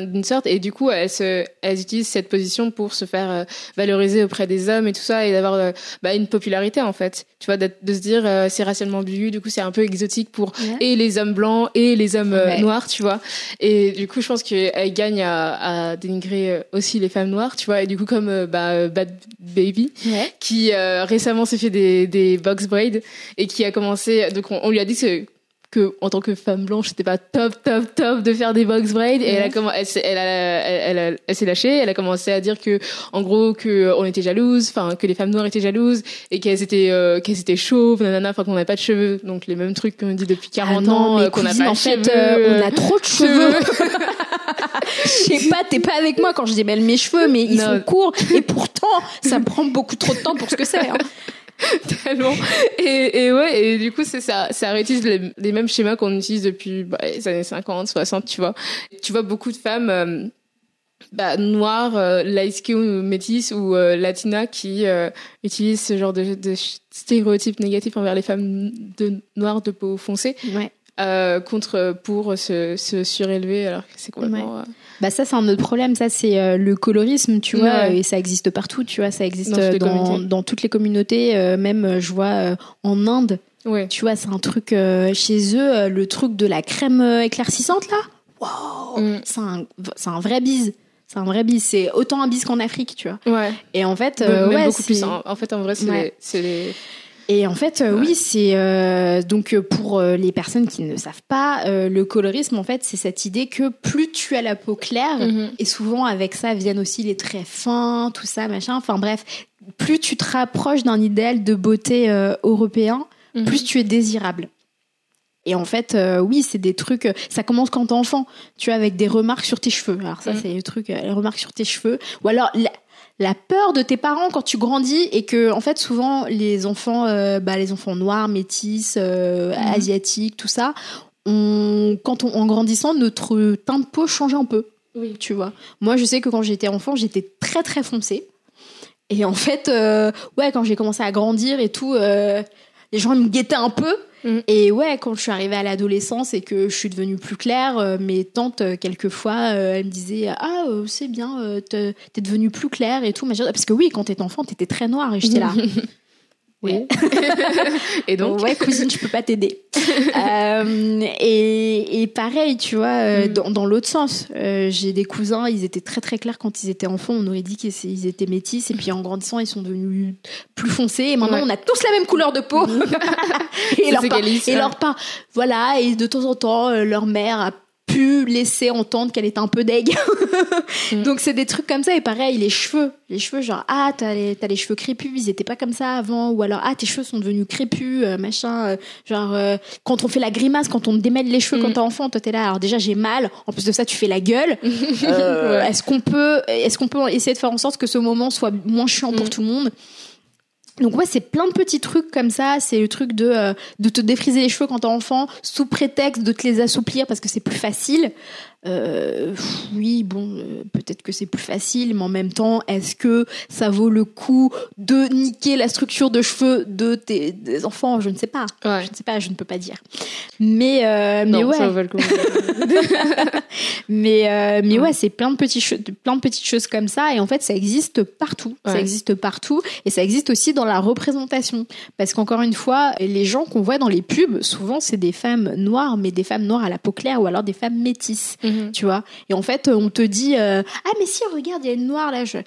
d'une sorte. Et du coup, elles se, elles utilisent cette position pour se faire euh, valoriser auprès des hommes et tout ça, et d'avoir euh, bah, une popularité en fait. Tu vois, de se dire euh, c'est racialement bu, du coup c'est un peu exotique pour Ouais. et les hommes blancs et les hommes euh, Ouais. noirs, tu vois. Et du coup, je pense qu'elle gagne à, à dénigrer aussi les femmes noires, tu vois. Et du coup, comme bah, Bad Baby, qui euh, récemment s'est fait des, des box braids et qui a commencé. Donc, on, on lui a dit que, que en tant que femme blanche, c'était pas top, top, top de faire des box braids. Et elle a comment, elle, elle, a- elle, elle, a- elle s'est lâchée. Elle a commencé à dire que, en gros, que on était jalouse, enfin que les femmes noires étaient jalouses et qu'elles étaient, euh, qu'elles étaient chauves, nanana, enfin qu'on n'avait pas de cheveux. Donc les mêmes trucs qu'on dit depuis 40 Ah non, ans, mais euh, qu'on n'a pas en de fait, cheveux, euh, on a trop de cheveux. Je sais pas, t'es pas avec moi quand je démêle mes cheveux, mais ils Non. sont courts et pourtant, ça me prend beaucoup trop de temps pour ce que c'est. hein. tellement. Et, et ouais, et du coup, c'est ça, ça réutilise les, les mêmes schémas qu'on utilise depuis bah, les années 50, 60, tu vois. Tu vois beaucoup de femmes euh, bah, noires, euh, light skin ou métisses ou euh, latinas qui euh, utilisent ce genre de, de stéréotypes négatifs envers les femmes de noires de peau foncée Ouais. euh, contre pour se, se surélever alors que c'est complètement Bah ça c'est un autre problème, ça c'est euh, le colorisme, tu vois, Ouais. et ça existe partout, tu vois, ça existe Dans toutes les dans, toutes les communautés, euh, même euh, je vois euh, en Inde, ouais tu vois, c'est un truc euh, chez eux, euh, le truc de la crème euh, éclaircissante là, waouh, Mm. c'est un, un vrai bise. C'est un vrai bis. C'est autant un bis qu'en Afrique, tu vois. Ouais. Et en fait, Même ouais, beaucoup plus. c'est- hein. En fait, en vrai, c'est Ouais. les- c'est les. Et en fait, euh, Ouais. oui, c'est euh, donc euh, pour les personnes qui ne savent pas, euh, le colorisme, en fait, c'est cette idée que plus tu as la peau claire, Mhm. et souvent avec ça viennent aussi les traits fins, tout ça, machin. Enfin bref, plus tu te rapproches d'un idéal de beauté euh, européen, Mhm. plus tu es désirable. Et en fait, euh, oui, c'est des trucs. Ça commence quand t'es enfant, tu vois, avec des remarques sur tes cheveux. Alors ça, Mhm. c'est le truc, les remarques sur tes cheveux. Ou alors la, la peur de tes parents quand tu grandis et que, en fait, souvent les enfants, euh, bah, les enfants noirs, métis, euh, Mhm. asiatiques, tout ça, on, quand on, en grandissant, notre teint de peau change un peu Oui. tu vois. Moi, je sais que quand j'étais enfant, j'étais très très foncée. Et en fait, euh, ouais, quand j'ai commencé à grandir et tout, les gens me guettaient un peu. Mm. Et ouais, quand je suis arrivée à l'adolescence et que je suis devenue plus claire, euh, mes tantes, euh, quelquefois, euh, elles me disaient Ah, c'est bien, t'es devenue plus claire et tout. Parce que oui, quand t'étais enfant, t'étais très noire et j'étais là. Oui. et donc. ouais, cousine, je peux pas t'aider. Euh, et, et pareil, tu vois, euh, Mm. dans, dans l'autre sens, euh, j'ai des cousins, ils étaient très très clairs quand ils étaient enfants. On aurait dit qu'ils ils étaient métis, et puis en grandissant, ils sont devenus plus foncés. Et maintenant, Ouais. on a tous la même couleur de peau. et leur s'égalise, et leur part, voilà. Et de temps en temps, euh, leur mère a pu laisser entendre qu'elle était un peu deg. Mm. Donc c'est des trucs comme ça et pareil les cheveux, les cheveux genre ah t'as les t'as les cheveux crépus ils étaient pas comme ça avant ou alors ah tes cheveux sont devenus crépus euh, machin euh, genre euh, quand on fait la grimace quand on te démêle les cheveux Mm. quand t'es enfant toi t'es là alors déjà j'ai mal en plus de ça tu fais la gueule Ouais. est-ce qu'on peut est-ce qu'on peut essayer de faire en sorte que ce moment soit moins chiant pour Mm. tout le monde? Donc ouais, c'est plein de petits trucs comme ça. C'est le truc de euh, de te défriser les cheveux quand t'es enfant, sous prétexte de te les assouplir parce que c'est plus facile. Euh, oui, bon, euh, peut-être que c'est plus facile, mais en même temps, est-ce que ça vaut le coup de niquer la structure de cheveux de tes des enfants? Je ne sais pas. Ouais. Je ne sais pas, je ne peux pas dire. Mais euh, mais ouais, ça vaut le coup. mais euh, mais Ouais. ouais, c'est plein de de- plein de petites choses comme ça et en fait ça existe partout. Ça existe partout et ça existe aussi dans la représentation parce qu'encore une fois, les gens qu'on voit dans les pubs, souvent c'est des femmes noires mais des femmes noires à la peau claire ou alors des femmes métisses, Mhm. tu vois. Et en fait, on te dit euh, ah mais si regarde, il y a une noire là, je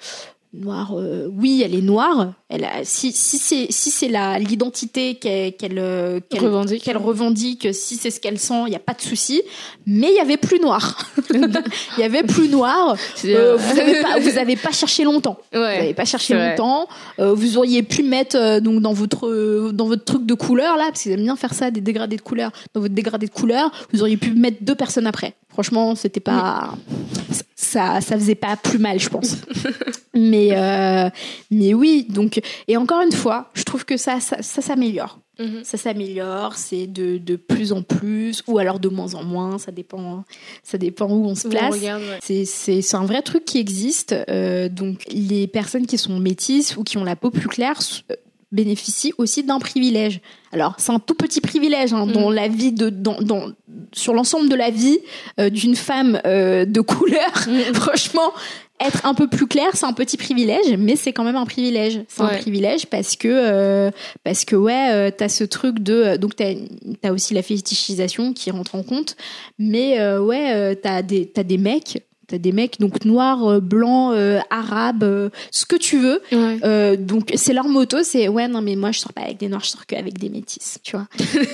Noire, euh, oui, elle est noire. Elle a, si si c'est si c'est la l'identité qu'elle qu'elle euh, Revendique. qu'elle revendique, si c'est ce qu'elle sent, il y a pas de souci. Mais il y avait plus noir. Il y avait plus noir. Euh, vous avez pas vous avez pas cherché longtemps. Vous n'avez pas cherché longtemps. Euh, vous auriez pu mettre donc dans votre dans votre truc de couleur là, parce qu'ils aiment bien faire ça, des dégradés de couleur. Dans votre dégradé de couleur, vous auriez pu mettre deux personnes après. Franchement, c'était pas ça ça faisait pas plus mal, je pense. mais euh, mais oui, donc et encore une fois, je trouve que ça ça, ça s'améliore. Mhm. Ça s'améliore, c'est de, de plus en plus, ou alors de moins en moins, ça dépend, ça dépend où on se place. ouais. C'est, c'est, c'est un vrai truc qui existe. euh, donc, les personnes qui sont métisses ou qui ont la peau plus claire bénéficient aussi d'un privilège. Alors, c'est un tout petit privilège hein, dans la vie de, dans, dans, sur l'ensemble de la vie euh, d'une femme euh, de couleur. Franchement, être un peu plus clair, c'est un petit privilège, mais c'est quand même un privilège. C'est un privilège parce que euh, parce que ouais, euh, t'as ce truc de donc t'as as aussi la fétichisation qui rentre en compte, mais ouais, t'as des t'as des mecs. T'as des mecs donc noirs, euh, blancs, euh, arabes, euh, ce que tu veux. Ouais. Euh, donc c'est leur moto, c'est ouais non mais moi je sors pas avec des noirs, je sors qu'avec des métis, tu vois.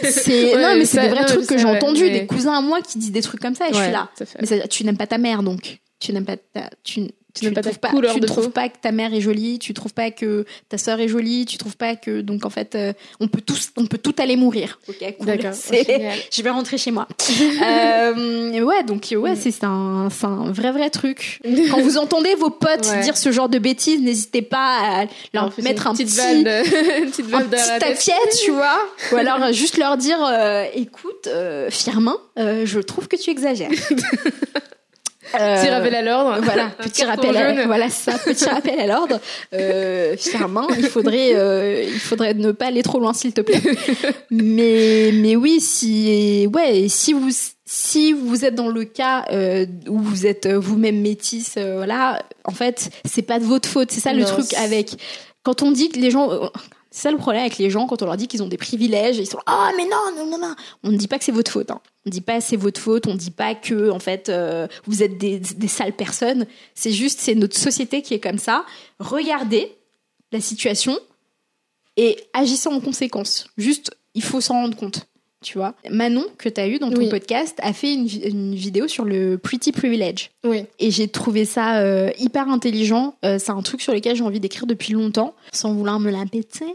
C'est Ouais, non mais c'est des vrais non, trucs que j'ai entendus, mais- des cousins à moi qui disent des trucs comme ça et je suis là. Mais ça- tu n'aimes pas ta mère donc. Tu n'aimes pas ta, tu, tu ne ta trouves pas, couleur tu ne de trouves peau. pas que ta mère est jolie, tu trouves pas que ta sœur est jolie, tu trouves pas que donc en fait euh, on peut tous on peut tout aller mourir. Ok, cool. D'accord. Je vais rentrer chez moi. euh, ouais, donc ouais, c'est c'est un, c'est un vrai vrai truc. Quand vous entendez vos potes Ouais. dire ce genre de bêtises, n'hésitez pas à leur mettre un petite petit, de, une petite un petit taquette, tu vois. Ou alors euh, juste leur dire, euh, écoute, euh, Firmin, euh, je trouve que tu exagères. Euh, Petit rappel à l'ordre. voilà, petit rappel, à, voilà ça, petit rappel à l'ordre. Euh, Firmin, il faudrait, euh, il faudrait ne pas aller trop loin, s'il te plaît. Mais, mais oui, si, ouais, si vous, si vous êtes dans le cas euh, où vous êtes euh, vous-même métisse, euh, voilà, en fait, c'est pas de votre faute. C'est ça le Non, truc avec quand on dit que les gens, euh, C'est ça le problème avec les gens quand on leur dit qu'ils ont des privilèges. Ils sont ah oh, mais non non non non. On ne dit pas que c'est votre faute. Hein. On ne dit pas c'est votre faute. On ne dit pas que en fait euh, vous êtes des, des sales personnes. C'est juste c'est notre société qui est comme ça. Regardez la situation et agissez en conséquence. Juste il faut s'en rendre compte. Tu vois, Manon, que tu as eu dans ton podcast, a fait une, vidéo sur le pretty privilege. Oui. Et j'ai trouvé ça euh, hyper intelligent. Euh, c'est un truc sur lequel j'ai envie d'écrire depuis longtemps, sans vouloir me la péter.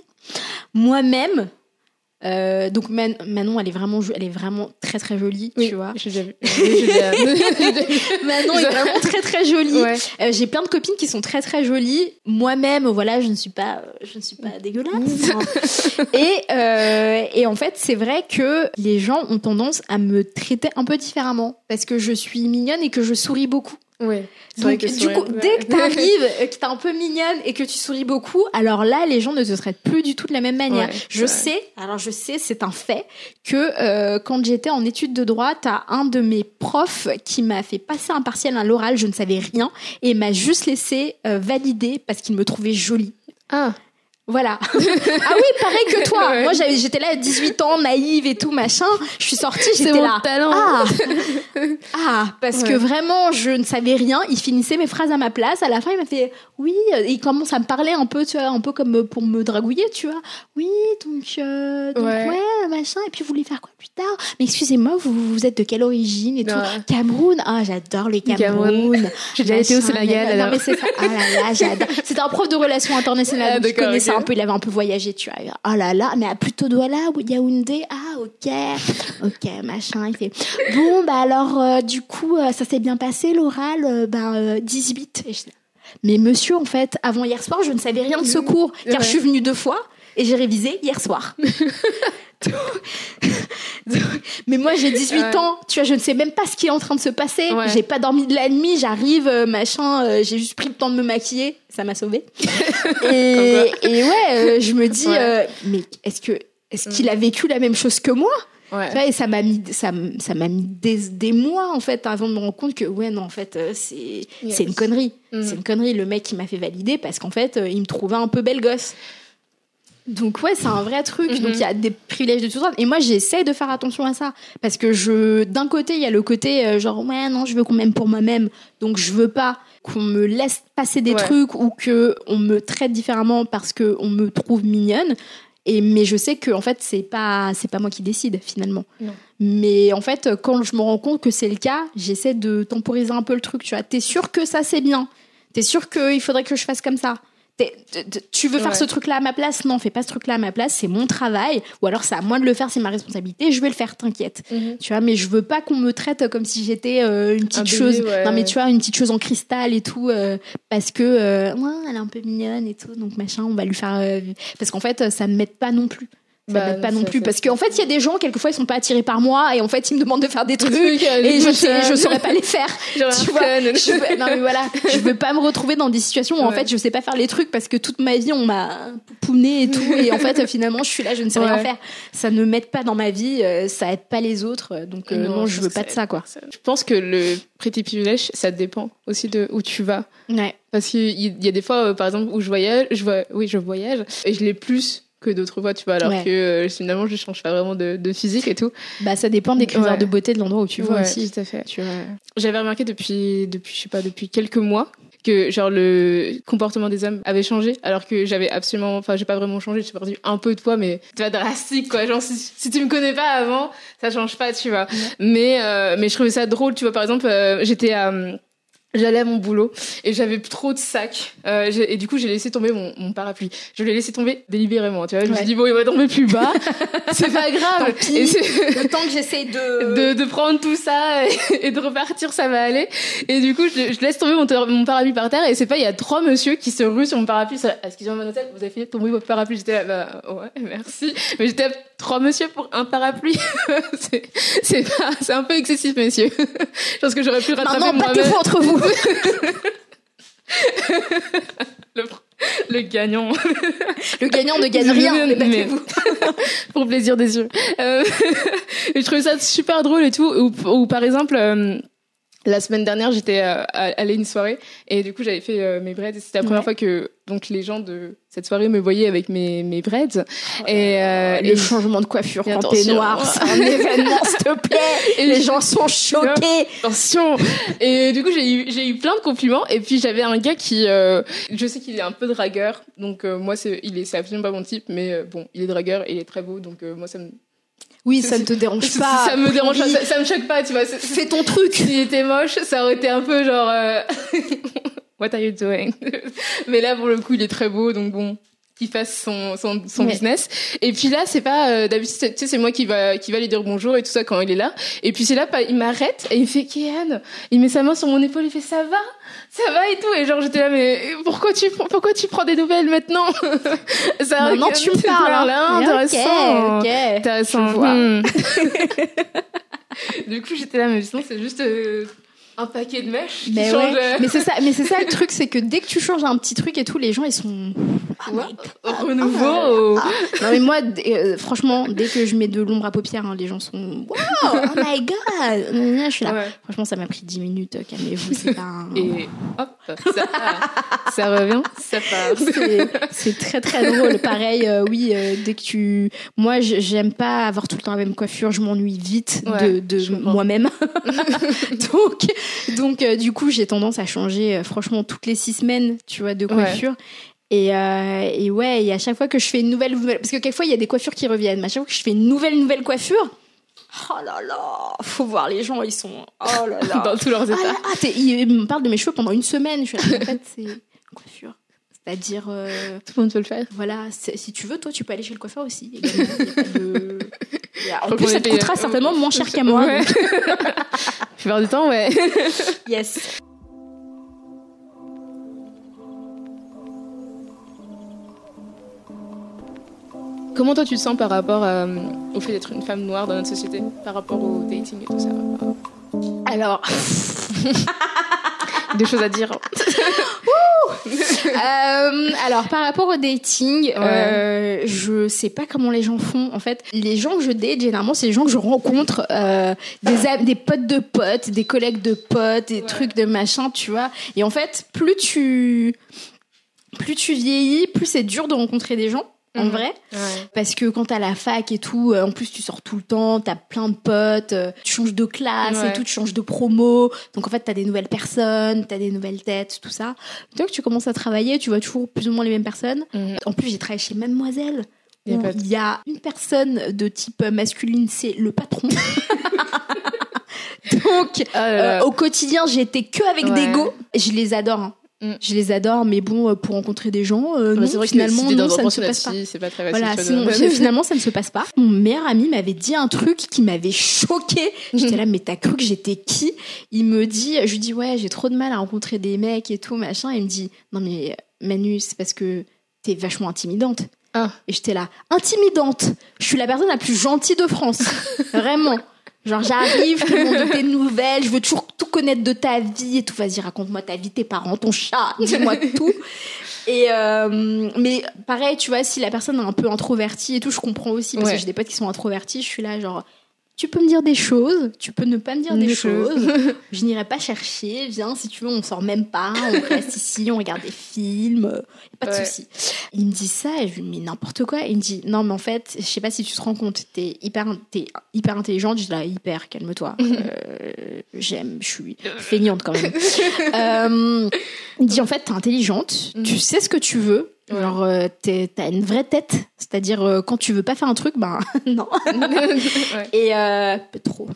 Moi-même, euh, donc Manon, elle est vraiment, elle est vraiment très très jolie, tu vois. Manon est vraiment très très jolie. Euh, j'ai plein de copines qui sont très très jolies. Moi-même, voilà, je ne suis pas, je ne suis pas dégueulasse. et euh, et en fait, c'est vrai que les gens ont tendance à me traiter un peu différemment parce que je suis mignonne et que je souris beaucoup. Ouais. Donc, du coup, dès que t'arrives, euh, que t'es un peu mignonne et que tu souris beaucoup, alors là, les gens ne te traitent plus du tout de la même manière. je sais, alors je sais, c'est un fait, que euh, quand j'étais en études de droit, t'as un de mes profs qui m'a fait passer un partiel à l'oral, je ne savais rien, et m'a juste laissé euh, valider parce qu'il me trouvait jolie. Ah. Voilà. ah oui, pareil que toi. Moi, j'étais là à 18 ans, naïve et tout, machin. Je suis sortie, j'étais là. Talent. Ah. ah, parce que vraiment, je ne savais rien. Il finissait mes phrases à ma place. À la fin, il m'a fait, oui, il commence à me parler un peu, tu vois, un peu comme pour me dragouiller, tu vois. Oui, donc, euh, donc ouais. machin. Et puis, vous voulez faire quoi plus tard? Mais excusez-moi, vous, vous êtes de quelle origine et tout? Cameroun? Ah, j'adore les Cameroun. J'ai déjà été au Sénégal. Non, mais c'est ça. Ah là là, j'adore. C'était un prof de relations internationales. Ah, connaissais un peu, il avait un peu voyagé, tu vois. Oh là là, mais à plutôt Douala, Yaoundé, ah ok, ok, machin. Il fait, bon, bah alors, euh, du coup, euh, ça s'est bien passé l'oral, euh, bah 18. mais monsieur, en fait, avant hier soir, je ne savais rien de ce cours, car je suis venue deux fois et j'ai révisé hier soir. mais moi j'ai 18 ans, tu vois, je ne sais même pas ce qui est en train de se passer. J'ai pas dormi de la nuit, j'arrive, euh, machin, euh, j'ai juste pris le temps de me maquiller, ça m'a sauvé. et, et, ouais, euh, je me dis, mais est-ce que est-ce qu'il a vécu la même chose que moi? Et ça m'a mis ça, ça m'a mis des, des, mois en fait avant de me rendre compte que ouais non en fait c'est c'est une connerie. Mm. c'est une connerie le mec qui m'a fait valider parce qu'en fait il me trouvait un peu belle gosse donc ouais, c'est un vrai truc. Donc mhm. il y a des privilèges de tout ça. Et moi, j'essaie de faire attention à ça parce que je, d'un côté, il y a le côté euh, genre ouais non, je veux qu'on m'aime pour moi-même. Donc je veux pas qu'on me laisse passer des trucs ou que on me traite différemment parce que on me trouve mignonne. Et mais je sais que en fait c'est pas c'est pas moi qui décide finalement. Mais en fait quand je me rends compte que c'est le cas, j'essaie de temporiser un peu le truc. Tu vois, t'es sûr que ça c'est bien. T'es sûr qu'il faudrait que je fasse comme ça tu veux faire ce truc-là à ma place? Non, fais pas ce truc-là à ma place, c'est mon travail. Ou alors c'est à moi de le faire, c'est ma responsabilité, je vais le faire, t'inquiète. Mhm. Tu vois, mais je veux pas qu'on me traite comme si j'étais euh, une petite chose. non, mais tu vois, une petite chose en cristal et tout, euh, parce que euh, elle est un peu mignonne et tout, donc machin, on va lui faire. parce qu'en fait, ça me met pas non plus ça bah, pas non plus parce qu'en fait il y a des gens quelquefois ils sont pas attirés par moi et en fait ils me demandent de faire des trucs et je sais je saurais pas les faire. Tu vois je veux, non mais voilà. Je veux pas me retrouver dans des situations où en fait je sais pas faire les trucs parce que toute ma vie on m'a pouné et tout et en fait finalement je suis là je ne sais rien faire. Ça ne m'aide pas dans ma vie euh, ça aide pas les autres donc euh, non, je veux pas de ça quoi. je pense que le pretty privilege ça dépend aussi de où tu vas. Ouais. Parce qu'il y a des fois euh, par exemple où je voyage je vois oui je voyage et je l'ai plus que d'autres fois, tu vois, alors que euh, finalement, je change pas vraiment de, physique et tout. Bah, ça dépend des critères de beauté de l'endroit où tu vas aussi. Tout à fait. J'avais remarqué depuis, depuis, je sais pas, depuis quelques mois que genre le comportement des hommes avait changé alors que j'avais absolument enfin j'ai pas vraiment changé j'ai perdu un peu de poids mais tu vois drastique quoi genre si, tu me connais pas avant ça change pas tu vois mais euh, mais je trouvais ça drôle tu vois par exemple euh, j'étais à j'allais à mon boulot et j'avais trop de sacs. Euh, et du coup j'ai laissé tomber mon, mon, parapluie. Je l'ai laissé tomber délibérément tu vois. Je me suis dit bon il va tomber plus bas. C'est pas grave. et le temps que j'essaie de... de... de prendre tout ça et, de repartir ça va aller. Et du coup je, je laisse tomber mon, mon, parapluie par terre. Et c'est pas il y a trois monsieur qui se ruent sur mon parapluie. Excusez-moi hôtel? Vous avez fait tomber votre parapluie? J'étais là bah ouais merci. Mais j'étais trois monsieur pour un parapluie. C'est pas c'est un peu excessif messieurs. Je pense que j'aurais pu rattraper moi-même entre vous le, gagnant. Le gagnant ne gagne rien, mais, mais vous pour plaisir des yeux. Euh, je trouvais ça super drôle et tout. Ou, par exemple, euh, la semaine dernière, j'étais euh, allée à une soirée et du coup, j'avais fait euh, mes braids. C'était la première fois que donc les gens de cette soirée me voyaient avec mes mes braids. Oh et euh, le changement de coiffure quand t'es noir, c'est un événement, s'il te plaît. Et les gens sont choqués. Attention. Et du coup, j'ai eu j'ai eu plein de compliments. Et puis j'avais un gars qui, euh, je sais qu'il est un peu dragueur, donc euh, moi c'est il est c'est absolument pas mon type, mais bon, il est dragueur et il est très beau, donc moi ça me oui, ça ne te dérange pas. Ça me dérange pas, ça, me choque pas, tu vois. Fais ton truc. S'il était moche, ça aurait été un peu genre. Euh... What are you doing? Mais là, pour le coup, il est très beau, donc bon qu'il fasse son son, son business. Et puis là c'est pas euh, d'habitude tu sais c'est moi qui va qui va lui dire bonjour et tout ça quand il est là. Et puis c'est là il m'arrête et il fait Kéane il met sa main sur mon épaule il fait ça va? Ça va et tout? Et genre j'étais là mais pourquoi tu pourquoi tu prends des nouvelles maintenant? Ça maintenant tu me parles là hein. intéressant. ok, intéressant. Hmm. du coup j'étais là mais sinon c'est juste euh, un paquet de mèches mais qui change... mais c'est ça mais c'est ça le truc c'est que dès que tu changes un petit truc et tout les gens ils sont oh renouveau ah. non mais moi euh, franchement dès que je mets de l'ombre à paupières hein, les gens sont wow oh my god je suis là. Franchement ça m'a pris 10 minutes calmez-vous c'est pas un... et hop ça, ça revient. Ça part. C'est très très drôle. Pareil euh, oui euh, dès que tu moi j'aime pas avoir tout le temps la même coiffure je m'ennuie vite de, de moi-même. Donc donc, euh, du coup, j'ai tendance à changer, euh, franchement, toutes les six semaines, tu vois, de coiffure. Et, euh, et, ouais, et à chaque fois que je fais une nouvelle, parce que quelquefois il y a des coiffures qui reviennent, mais à chaque fois que je fais une nouvelle nouvelle coiffure, oh là là, faut voir les gens, ils sont oh là là, dans tous leurs états. Ah, ah ils me parlent de mes cheveux pendant une semaine. Je suis en fait c'est coiffure. C'est-à-dire. Euh, Tout le monde peut le faire. Voilà, si tu veux, toi, tu peux aller chez le coiffeur aussi. de... En plus, ça te coûtera certainement moins cher qu'à moi. Ouais. La du temps, ouais. yes. Comment toi tu te sens par rapport euh, au fait d'être une femme noire dans notre société, par rapport au dating et tout ça? Alors, des choses à dire. euh, alors par rapport au dating, euh, je sais pas comment les gens font. En fait, les gens que je date généralement, c'est les gens que je rencontre, euh, des des potes de potes, des collègues de potes, des trucs de machin, tu vois. Et en fait, plus tu plus tu vieillis, plus c'est dur de rencontrer des gens en mhm. vrai. Parce que quand t'as la fac et tout, euh, en plus tu sors tout le temps, t'as plein de potes, euh, tu changes de classe et tout, tu changes de promo. Donc en fait t'as des nouvelles personnes, t'as des nouvelles têtes, tout ça. Donc tu commences à travailler, tu vois toujours plus ou moins les mêmes personnes. Mhm. En plus j'ai travaillé chez Mademoiselle. Il y, a une personne de type masculine, c'est le patron. Donc, ah euh, au quotidien, j'étais que avec des go. Je les adore. Hein. Mm. Je les adore, mais bon, euh, pour rencontrer des gens, euh, non, vrai finalement, non, ça ne se passe pas. pas très voilà, finalement, ça ne se passe pas. Mon meilleur ami m'avait dit un truc qui m'avait choqué. J'étais là, mais t'as cru que j'étais qui? Il me dit, je lui dis, ouais, j'ai trop de mal à rencontrer des mecs et tout, machin. il me dit, non mais Manu, c'est parce que t'es vachement intimidante. Ah. Et j'étais là, intimidante? Je suis la personne la plus gentille de France, vraiment. Genre j'arrive, je te demande tes nouvelles, je veux toujours tout connaître de ta vie et tout. Vas-y, raconte-moi ta vie, tes parents, ton chat, dis-moi tout. Et euh, mais pareil, tu vois, si la personne est un peu introvertie et tout, je comprends aussi parce que j'ai des potes qui sont introvertis. Je suis là, genre, tu peux me dire des choses, tu peux ne pas me dire des, choses. je n'irai pas chercher. Viens, si tu veux, on sort même pas, on reste ici, on regarde des films, pas de souci. Il me dit ça et je lui dis mais n'importe quoi. Il me dit non mais en fait, je sais pas si tu te rends compte, t'es hyper, es hyper intelligente. Je dis là hyper, calme-toi. Euh, j'aime, je suis feignante quand même. euh, il me dit en fait t'es intelligente, tu mhm. sais ce que tu veux, Genre, euh, t'as une vraie tête. C'est-à-dire, euh, quand tu veux pas faire un truc, ben non. Et euh, trop.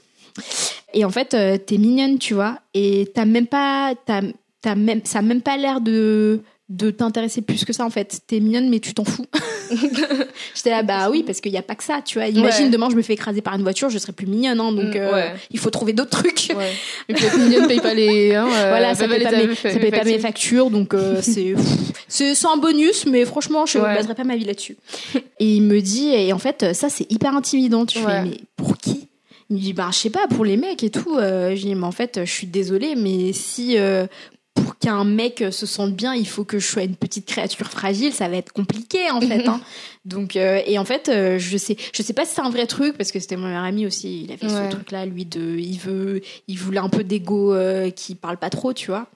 Et en fait, euh, t'es mignonne, tu vois. Et t'as même pas, t'as même, ça a même pas l'air de de t'intéresser plus que ça en fait. T'es mignonne mais tu t'en fous. J'étais là bah oui parce qu'il y a pas que ça, tu vois. Imagine demain je me fais écraser par une voiture, je serais plus mignonne hein, donc mm, euh, il faut trouver d'autres trucs. Ouais. Et puis être mignonne paye pas les hein, euh, voilà, ça paye pas, mes, ça paye pas mes factures donc euh, c'est c'est un bonus mais franchement je ne baserai pas ma vie là-dessus. Et il me dit et en fait ça c'est hyper intimidant. Tu fais mais pour qui? Il me dit bah je sais pas pour les mecs et tout. je dis mais en fait je suis désolée mais si pour qu'un mec se sente bien, il faut que je sois une petite créature fragile. Ça va être compliqué en fait. Hein. Donc euh, et en fait, euh, je sais, je sais pas si c'est un vrai truc parce que c'était mon meilleur ami aussi. Il avait ce truc-là, lui de, il veut, il voulait un peu d'ego euh, qui parle pas trop, tu vois.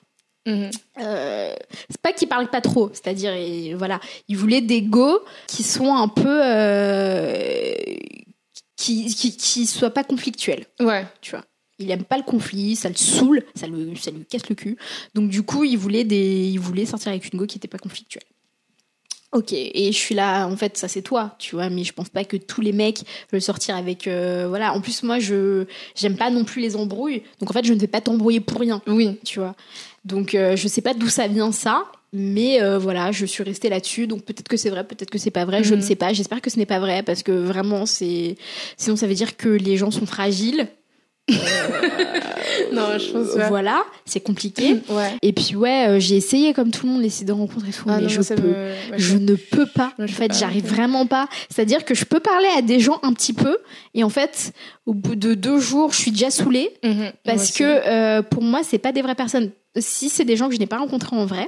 Mhm. Euh, c'est pas qu'il parle pas trop, c'est-à-dire voilà, il voulait des go qui sont un peu euh, qui, qui qui soient pas conflictuels. Ouais, tu vois. Il aime pas le conflit, ça le saoule, ça le ça lui casse le cul. Donc du coup, il voulait des il voulait sortir avec une go qui était pas conflictuelle. Ok, et je suis là, en fait, ça c'est toi, tu vois, mais je pense pas que tous les mecs veulent sortir avec, euh, voilà. En plus, moi, je j'aime pas non plus les embrouilles, donc en fait, je ne vais pas t'embrouiller pour rien. Oui, tu vois. Donc, euh, je sais pas d'où ça vient ça, mais euh, voilà, je suis restée là-dessus. Donc peut-être que c'est vrai, peut-être que c'est pas vrai, je ne mhm. sais pas. J'espère que ce n'est pas vrai parce que vraiment, c'est sinon ça veut dire que les gens sont fragiles non, je pense pas. Voilà, c'est compliqué. Et puis ouais, euh, j'ai essayé comme tout le monde d'essayer de rencontrer tout, ah mais je peux, je ne peux pas. en fait, j'arrive vraiment pas. C'est-à-dire que je peux parler à des gens un petit peu, et en fait, au bout de deux jours, je suis déjà saoulée mhm. parce que euh, pour moi, c'est pas des vraies personnes. Si c'est des gens que je n'ai pas rencontrés en vrai,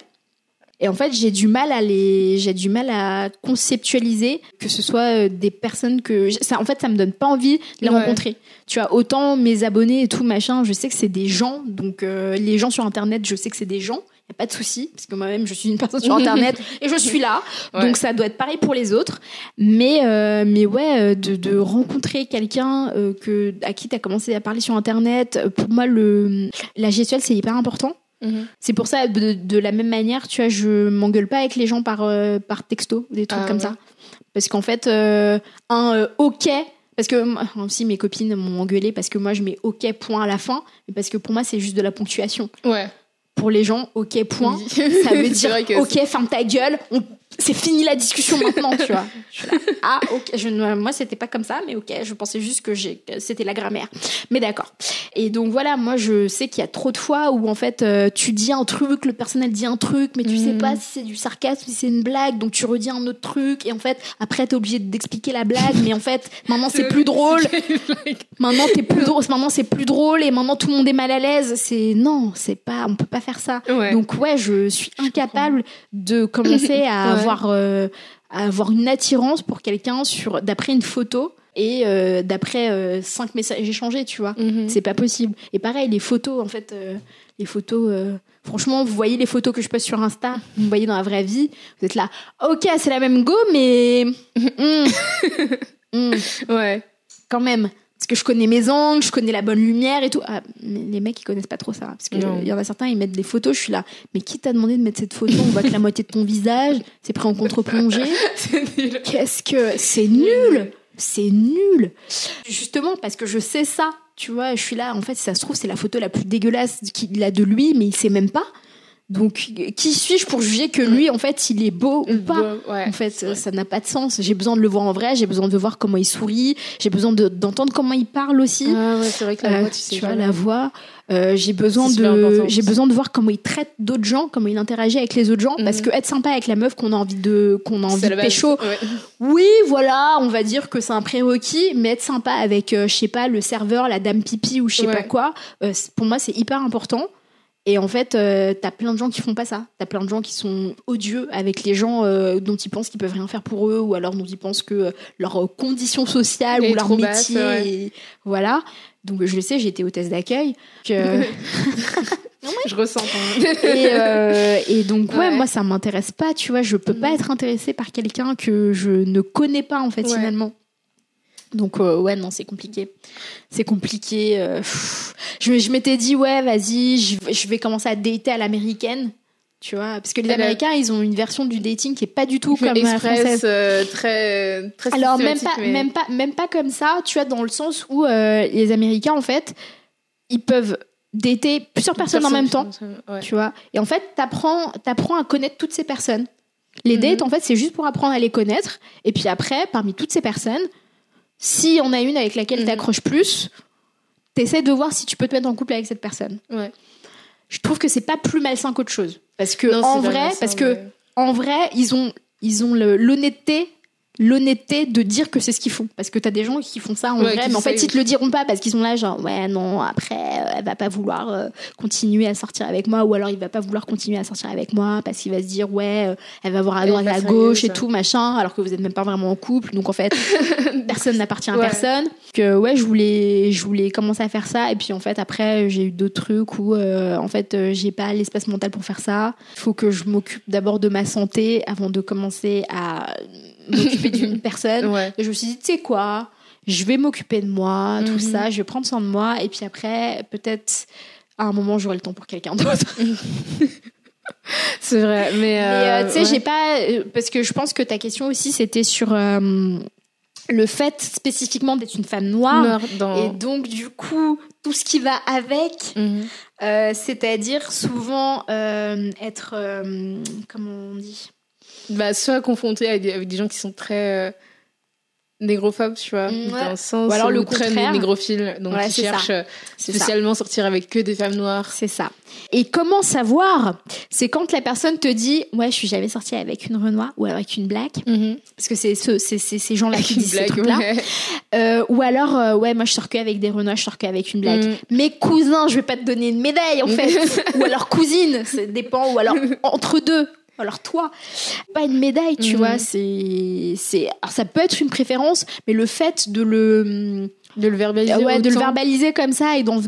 et en fait, j'ai du mal à les, j'ai du mal à conceptualiser que ce soit euh, des personnes que, ça, en fait, ça me donne pas envie de les rencontrer. Tu vois, autant mes abonnés et tout machin, je sais que c'est des gens. Donc euh, les gens sur Internet, je sais que c'est des gens. Y a pas de souci parce que moi-même je suis une personne sur internet et je suis là donc ça doit être pareil pour les autres mais euh, mais ouais de, de rencontrer quelqu'un que à qui tu as commencé à parler sur internet pour moi le la gestuelle c'est hyper important Mhm. C'est pour ça, de, la même manière, tu vois, je m'engueule pas avec les gens par, euh, par texto, des trucs ah comme ça. Parce qu'en fait, euh, un euh, OK, parce que aussi mes copines m'ont engueulé parce que moi je mets OK point à la fin, mais parce que pour moi c'est juste de la ponctuation. Ouais. Pour les gens, OK point, ça veut dire OK, ferme ta gueule, on c'est fini la discussion maintenant, tu vois. ah, ok, je, moi c'était pas comme ça, mais ok, je pensais juste que, j'ai, c'était la grammaire. Mais d'accord. Et donc voilà, moi je sais qu'il y a trop de fois où en fait euh, tu dis un truc, le personnel dit un truc, mais tu sais mm. pas si c'est du sarcasme, si c'est une blague, donc tu redis un autre truc, et en fait après t'es obligé d'expliquer la blague, mais en fait maintenant c'est plus drôle. maintenant t'es plus drôle, maintenant c'est plus drôle, et maintenant tout le monde est mal à l'aise. C'est non, c'est pas, on peut pas faire ça. Donc ouais, je suis incapable de commencer à avoir, euh, avoir une attirance pour quelqu'un sur d'après une photo et euh, d'après euh, cinq messages échangés, tu vois. Mhm. C'est pas possible. Et pareil, les photos, en fait, les photos. franchement, vous voyez les photos que je poste sur Insta, vous me voyez dans la vraie vie, vous êtes là. Ok, c'est la même go, mais mm, mm. ouais, quand même parce que je connais mes angles, je connais la bonne lumière et tout. Ah, les mecs, ils connaissent pas trop ça. Parce qu'il y en a certains, ils mettent des photos, je suis là. Mais qui t'a demandé de mettre cette photo? On voit que la moitié de ton visage, c'est pris en contre-plongée. Qu'est-ce que. C'est nul C'est nul Justement, parce que je sais ça. Tu vois, je suis là, en fait, si ça se trouve, c'est la photo la plus dégueulasse qu'il a de lui, mais il sait même pas. Donc, qui suis-je pour juger que lui, en fait, il est beau ou pas? En fait, ça n'a pas de sens. J'ai besoin de le voir en vrai, j'ai besoin de voir comment il sourit, j'ai besoin d'entendre comment il parle aussi. Ah ouais, c'est vrai que la voix, tu sais. Tu vois, la voix. Euh, j'ai besoin de, j'ai besoin de voir comment il traite d'autres gens, comment il interagit avec les autres gens, parce mhm. que être sympa avec la meuf qu'on a envie de, qu'on a envie de pécho. Oui, voilà, on va dire que c'est un prérequis, mais être sympa avec, euh, je sais pas, le serveur, la dame pipi ou je sais pas quoi, euh, pour moi c'est hyper important. Et en fait, euh, t'as plein de gens qui font pas ça. T'as plein de gens qui sont odieux avec les gens euh, dont ils pensent qu'ils peuvent rien faire pour eux, ou alors dont ils pensent que leur condition sociale ou leur métier, voilà. Donc je le sais, j'ai été hôtesse d'accueil. Que... je ressens. et, euh, et, donc ouais, moi ça m'intéresse pas. Tu vois, je peux pas mm. être intéressée par quelqu'un que je ne connais pas en fait finalement. Donc euh, ouais non c'est compliqué, c'est compliqué. Euh, je, je m'étais dit ouais vas-y je, vais commencer à dater à l'américaine, tu vois parce que les Américains ils ont une version du dating qui est pas du tout comme la française. Euh, très très. Alors même pas même pas même pas comme ça, tu vois dans le sens où les Américains en fait ils peuvent dater plusieurs personnes en même temps, tu vois. Et en fait t'apprends t'apprends à connaître toutes ces personnes. Les mhm. dates en fait c'est juste pour apprendre à les connaître et puis après parmi toutes ces personnes si on a une avec laquelle tu accroches plus, t'essaies de voir si tu peux te mettre en couple avec cette personne. Ouais. Je trouve que c'est pas plus malsain qu'autre chose. Parce que en vrai, parce que en vrai, ils ont ils ont l'honnêteté l'honnêteté de dire que c'est ce qu'ils font. Parce que t'as des gens qui font ça en vrai mais en fait ils te le diront pas parce qu'ils sont là genre ouais non après euh, elle va pas vouloir euh, continuer à sortir avec moi ou alors il va pas vouloir continuer à sortir avec moi parce qu'il va se dire ouais euh, elle va voir à droite à gauche et tout machin alors que vous êtes même pas vraiment en couple donc en fait personne n'appartient à personne. Que ouais je voulais je voulais commencer à faire ça et puis en fait après j'ai eu d'autres trucs où en fait j'ai pas l'espace mental pour faire ça. Il faut que je m'occupe d'abord de ma santé avant de commencer à m'occuper d'une personne. Et je me suis dit, tu sais quoi, je vais m'occuper de moi, tout mhm. ça, je vais prendre soin de moi, et puis après, peut-être à un moment, j'aurai le temps pour quelqu'un d'autre. C'est vrai, mais, euh, euh, tu sais, j'ai pas euh, parce que je pense que ta question aussi c'était sur le fait spécifiquement d'être une femme noire, et donc du coup tout ce qui va avec, mhm. c'est-à-dire souvent être comment on dit? Bah, soit confronté avec des, avec des gens qui sont très euh, négrophobes, tu vois, mm, dans le sens ou alors le très négrophile, donc qui cherchent euh, spécialement sortir avec que des femmes noires. C'est ça. Et comment savoir C'est quand la personne te dit ouais, je suis jamais sortie avec une Renoir ou avec une black, mm-hmm. parce que c'est ce, c'est ces gens-là qui disent ces trucs-là. Euh, ou alors euh, ouais, moi je sors que avec des Renoirs, je sors que avec une black. Mm. Mes cousins, je vais pas te donner une médaille en fait, ou alors cousine, ça dépend, ou alors entre deux alors toi, pas une médaille, tu mhm. vois, c'est c'est alors ça peut être une préférence, mais le fait de le de le verbaliser ouais, de le verbaliser comme ça et d'en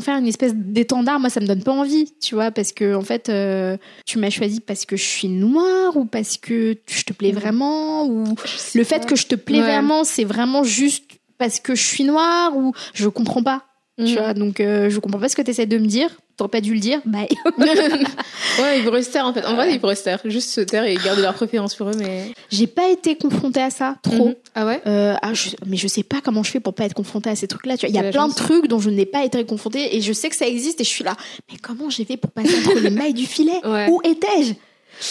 faire une espèce d'étendard, moi ça me donne pas envie, tu vois, parce que en fait euh, tu m'as choisi parce que je suis noire ou parce que je te plais mhm. vraiment ou le fait que je te plais vraiment, c'est vraiment juste parce que je suis noire ou je comprends pas. Tu mhm. vois, donc euh, je comprends pas ce que tu essaies de me dire. T'aurais pas dû le dire, bye. ouais, ils pourraient se taire en fait. En vrai, ils pourraient se taire, juste se taire et garder leur préférence pour eux, mais. J'ai pas été confrontée à ça trop. Mhm. Ah ouais. Euh, ah, mais je sais pas comment je fais pour pas être confrontée à ces trucs-là. Tu vois, il y a plein de trucs dont je n'ai pas été confrontée et je sais que ça existe et je suis là. Mais comment j'ai fait pour passer entre les mailles du filet? Où étais-je?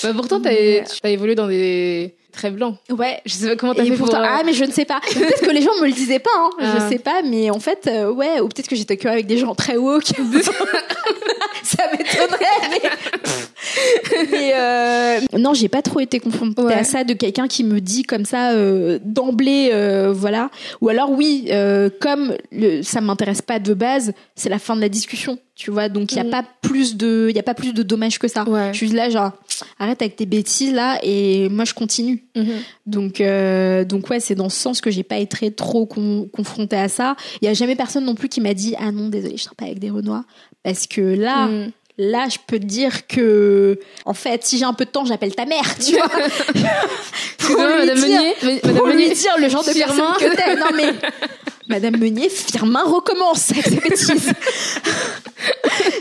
Bah pourtant, t'as as évolué dans des très blancs. Ouais. Je sais pas comment t'as fait pourtant, pour... Ah, mais je ne sais pas. peut-être que les gens me le disaient pas, hein. Je ah. sais pas, mais en fait, euh, ouais, ou peut-être que j'étais que avec des gens très woke. ça m'étonnerait, mais. euh... Non, j'ai pas trop été confrontée à ça de quelqu'un qui me dit comme ça euh, d'emblée, euh, voilà. Ou alors, oui, comme le... ça m'intéresse pas de base, c'est la fin de la discussion tu vois donc il y a mm. pas plus de il y a pas plus de dommages que ça je suis là genre arrête avec tes bêtises là et moi je continue mm-hmm. donc donc ouais c'est dans ce sens que j'ai pas été trop confrontée à ça il y a jamais personne non plus qui m'a dit ah non désolé je serai pas avec des renois parce que là mm. Là, je peux te dire que, en fait, si j'ai un peu de temps, j'appelle ta mère, tu vois. pour lui Madame dire, Meunier, pour lui dire le genre de personne que t'es. Non mais, Madame Meunier, Firmin recommence avec ses bêtises.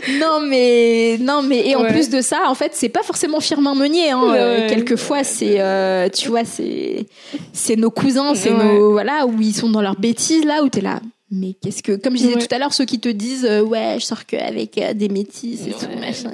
non mais non mais et en plus de ça, en fait, c'est pas forcément Firmin Meunier. Hein. Euh, quelquefois, c'est euh, tu vois, c'est c'est nos cousins, c'est nos voilà où ils sont dans leurs bêtises là où t'es là mais qu'est-ce que comme je disais tout à l'heure ceux qui te disent euh, ouais je sors que avec euh, des métis et tout machin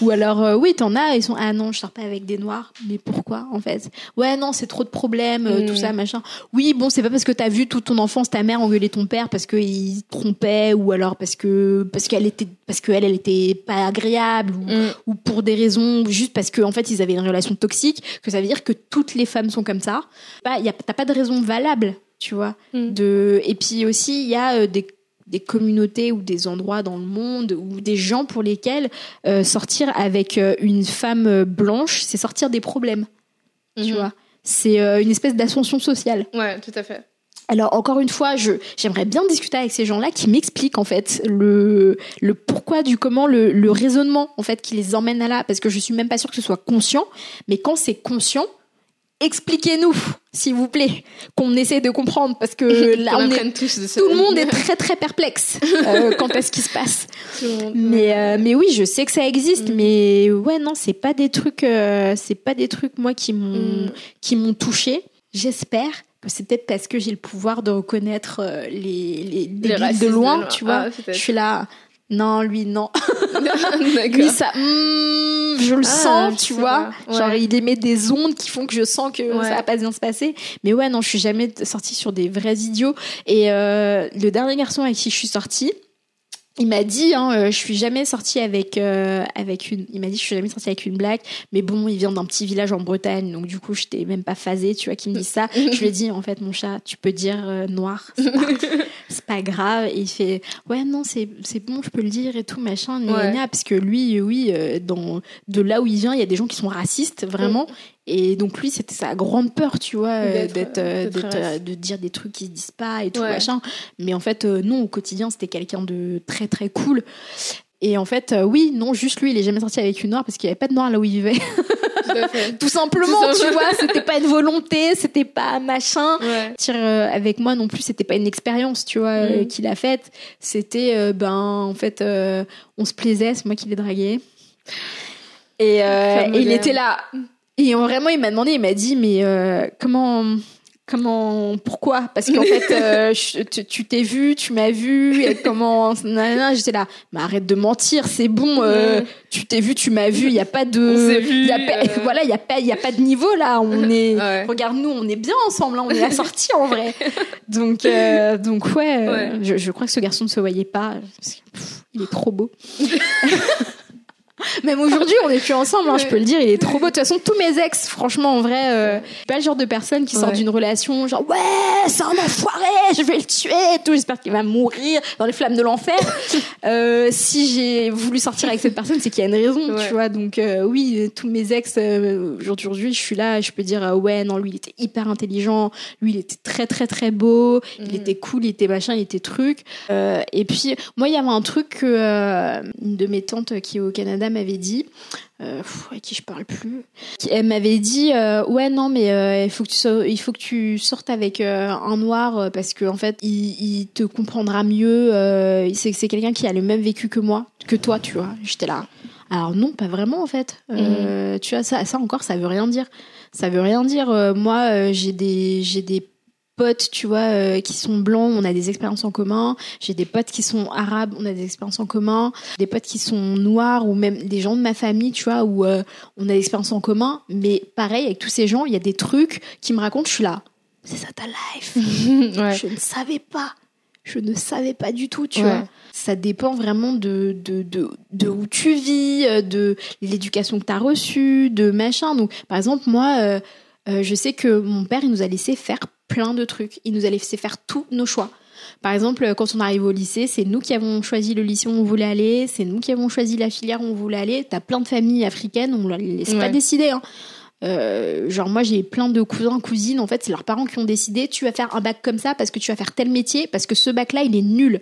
ou alors euh, oui t'en as ils sont ah non je sors pas avec des noirs. Mais pourquoi en fait? Ouais non c'est trop de problèmes tout mm. ça machin. Oui bon c'est pas parce que t'as vu toute ton enfance ta mère engueuler ton père parce qu'il trompait ou alors parce que parce qu'elle était parce qu'elle elle était pas agréable ou, mm. ou, pour des raisons juste parce que en fait ils avaient une relation toxique que ça veut dire que toutes les femmes sont comme ça. Bah y a t'as pas de raison valable tu vois. Mm. De... Et puis aussi, il y a euh, des, des, communautés ou des endroits dans le monde ou des gens pour lesquels euh, sortir avec euh, une femme blanche, c'est sortir des problèmes. Tu mm-hmm. vois. C'est une espèce d'ascension sociale. Ouais, tout à fait. Alors encore une fois, je j'aimerais bien discuter avec ces gens-là qui m'expliquent en fait le le pourquoi du comment le, le raisonnement en fait qui les emmène à là parce que je suis même pas sûre que ce soit conscient, mais quand c'est conscient, expliquez-nous, s'il vous plaît, qu'on essaie de comprendre parce que là, on est, tout le monde est très très perplexe euh, quant à ce qui se passe. Mais euh, mais oui, je sais que ça existe, mm. mais ouais non, c'est pas des trucs, euh, c'est pas des trucs moi qui m'ont mm. qui m'ont touché. J'espère que c'est peut-être parce que j'ai le pouvoir de reconnaître les les, de loin, tu vois. Ah, je suis là. Non, lui, non. lui, ça, hmm, je le ah, sens, tu vois. Genre, il émet des ondes qui font que je sens que ça va pas bien se passer. Mais ouais, non, je suis jamais sortie sur des vrais idiots. Et euh, le dernier garçon avec qui je suis sortie, il m'a dit, hein, euh, je suis jamais sortie avec euh, avec une. Il m'a dit, je suis jamais sortie avec une blague. Mais bon, il vient d'un petit village en Bretagne, donc du coup, je t'ai même pas phasé, tu vois, qui me dit ça. je lui ai dit, en fait, mon chat, tu peux dire euh, noir, c'est pas, pas, grave. Et il fait, ouais, non, c'est bon, je peux le dire et tout machin, ouais. parce que lui, oui, dans de là où il vient, il y a des gens qui sont racistes, vraiment. Et donc lui, c'était sa grande peur, tu vois, d'être, de dire des trucs qui se disent pas et tout machin. Mais en fait, non, au quotidien, c'était quelqu'un de très très cool. Et en fait, euh, oui, non, juste lui, il est jamais sorti avec une noire parce qu'il n'y avait pas de noir là où il vivait. Tout, simplement, tu vois, c'était pas une volonté, c'était pas machin. Ouais. Euh, avec moi non plus, c'était pas une expérience, tu vois, euh, mm. qu'il a faite. C'était, ben, en fait, on se plaisait, c'est moi qui l'ai dragué. Et, et il était là. Et vraiment, il m'a demandé, il m'a dit, mais comment comment pourquoi? Parce qu'en fait euh, tu t'es vu tu m'as vu et comment j'étais là mais arrête de mentir c'est bon euh, tu t'es vu tu m'as vu il y a pas de vu, y a pas, euh. voilà il y a pas il y a pas de niveau là. On est regarde nous on est bien ensemble là, on est assortis en vrai. Donc donc ouais, Je, je, crois que ce garçon ne se voyait pas il est trop beau Même aujourd'hui, on est plus ensemble, hein, je peux le dire. Il est trop beau. De toute façon, tous mes ex, franchement, en vrai, euh, pas le genre de personne qui sort d'une relation genre ouais, c'est un enfoiré, je vais le tuer. tout. J'espère qu'il va mourir dans les flammes de l'enfer. euh, si j'ai voulu sortir avec cette personne, c'est qu'il y a une raison, tu vois. Donc euh, oui, tous mes ex, euh, aujourd'hui, je suis là, je peux dire euh, ouais, non, lui, il était hyper intelligent. Lui, il était très très très beau. Il mm. était cool, il était machin, il était truc. et puis moi, il y avait un truc que une de mes tantes qui est au Canada m'avait dit, euh, avec qui je parle plus, elle m'avait dit euh, ouais non mais euh, il faut que tu il faut que tu sortes avec euh, un noir parce que en fait il, il te comprendra mieux. c'est c'est quelqu'un qui a le même vécu que moi, que toi, tu vois. J'étais là. Alors non, pas vraiment en fait. Mhm. Tu vois ça, ça encore, ça veut rien dire. Ça veut rien dire. moi, j'ai des j'ai des potes, tu vois, euh, qui sont blancs, on a des expériences en commun. J'ai des potes qui sont arabes, on a des expériences en commun. Des potes qui sont noirs ou même des gens de ma famille, tu vois, où euh, on a des expériences en commun. Mais pareil, avec tous ces gens, il y a des trucs qui me racontent, je suis là. C'est ça ta life. Je ne savais pas. Je ne savais pas du tout, tu vois. Ça dépend vraiment de, de, de, de où tu vis, euh, de l'éducation que tu as reçue, de machin. Donc, par exemple, moi, je sais que mon père, il nous a laissé faire plein de trucs. Il nous a laissé faire tous nos choix. Par exemple, quand on arrive au lycée, c'est nous qui avons choisi le lycée où on voulait aller, c'est nous qui avons choisi la filière où on voulait aller. T'as plein de familles africaines, on ne les laisse pas décider. Hein. Euh, genre moi j'ai plein de cousins cousines en fait c'est leurs parents qui ont décidé tu vas faire un bac comme ça parce que tu vas faire tel métier parce que ce bac là il est nul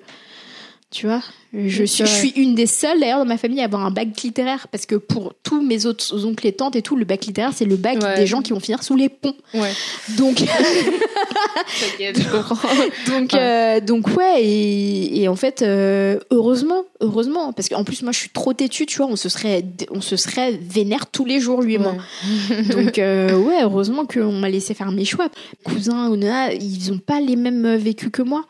tu vois je suis, je suis une des seules d'ailleurs dans ma famille à avoir un bac littéraire parce que pour tous mes autres oncles et tantes et tout, le bac littéraire c'est le bac des gens qui vont finir sous les ponts. Ouais. Donc, donc, euh, donc ouais et, et en fait euh, heureusement, heureusement parce qu'en plus moi je suis trop têtue, tu vois, on se serait, on se serait vénère tous les jours lui et moi. donc euh, ouais heureusement qu'on m'a laissé faire mes choix. Cousins ou ils ont pas les mêmes vécus que moi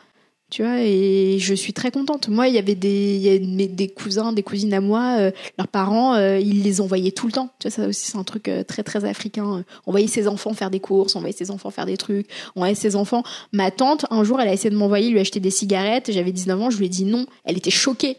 tu vois et je suis très contente. Moi il y avait des y des cousins des cousines à moi euh, leurs parents euh, ils les envoyaient tout le temps. Tu vois ça aussi c'est un truc euh, très très africain. Envoyer ses enfants faire des courses envoyer ses enfants faire des trucs envoyer ses enfants. Ma tante un jour elle a essayé de m'envoyer lui acheter des cigarettes. J'avais 19 ans je lui ai dit non. Elle était choquée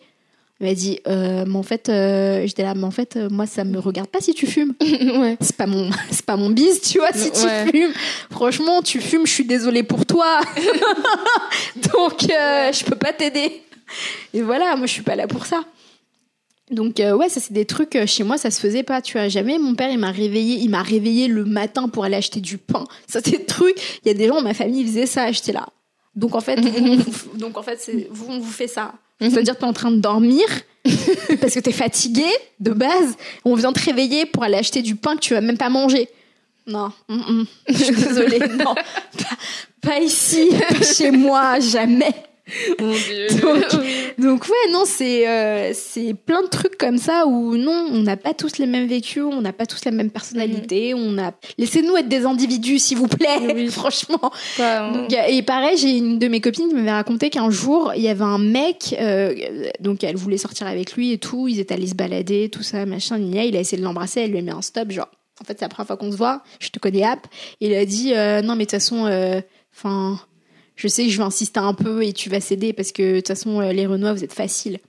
elle m'a dit, euh, mais en fait, euh, j'étais là, mais en fait, euh, moi, ça me regarde pas si tu fumes. ouais. C'est pas mon, c'est pas mon bise, tu vois, si tu fumes. Franchement, tu fumes, je suis désolée pour toi. Donc, euh, je peux pas t'aider. Et voilà, moi, je suis pas là pour ça. Donc euh, ouais, ça c'est des trucs chez moi ça se faisait pas, tu vois. Jamais mon père il m'a réveillé, il m'a réveillé le matin pour aller acheter du pain. Ça c'est des trucs. Il y a des gens ma famille ils faisaient ça, j'étais là. Donc en fait, donc en fait c'est vous on vous fait ça. C'est-à-dire que t'es en train de dormir parce que t'es fatigué de base. On vient te réveiller pour aller acheter du pain que tu vas même pas manger. Non, je suis désolée, non, pas ici, pas chez moi, jamais. donc, ouais, non, c'est euh, c'est plein de trucs comme ça où non, on n'a pas tous les mêmes vécus, on n'a pas tous la même personnalité, mm. on a laissez-nous être des individus s'il vous plaît, franchement. et pareil, j'ai une de mes copines qui m'avait raconté qu'un jour il y avait un mec, euh, donc elle voulait sortir avec lui et tout, ils étaient allés se balader, tout ça, machin, il a essayé de l'embrasser, elle lui a mis un stop, genre en fait c'est la première fois qu'on se voit, je te connais app, il a dit euh, non mais de toute façon, enfin je sais que je vais insister un peu et tu vas céder parce que de toute façon, euh, les Renois, vous êtes faciles.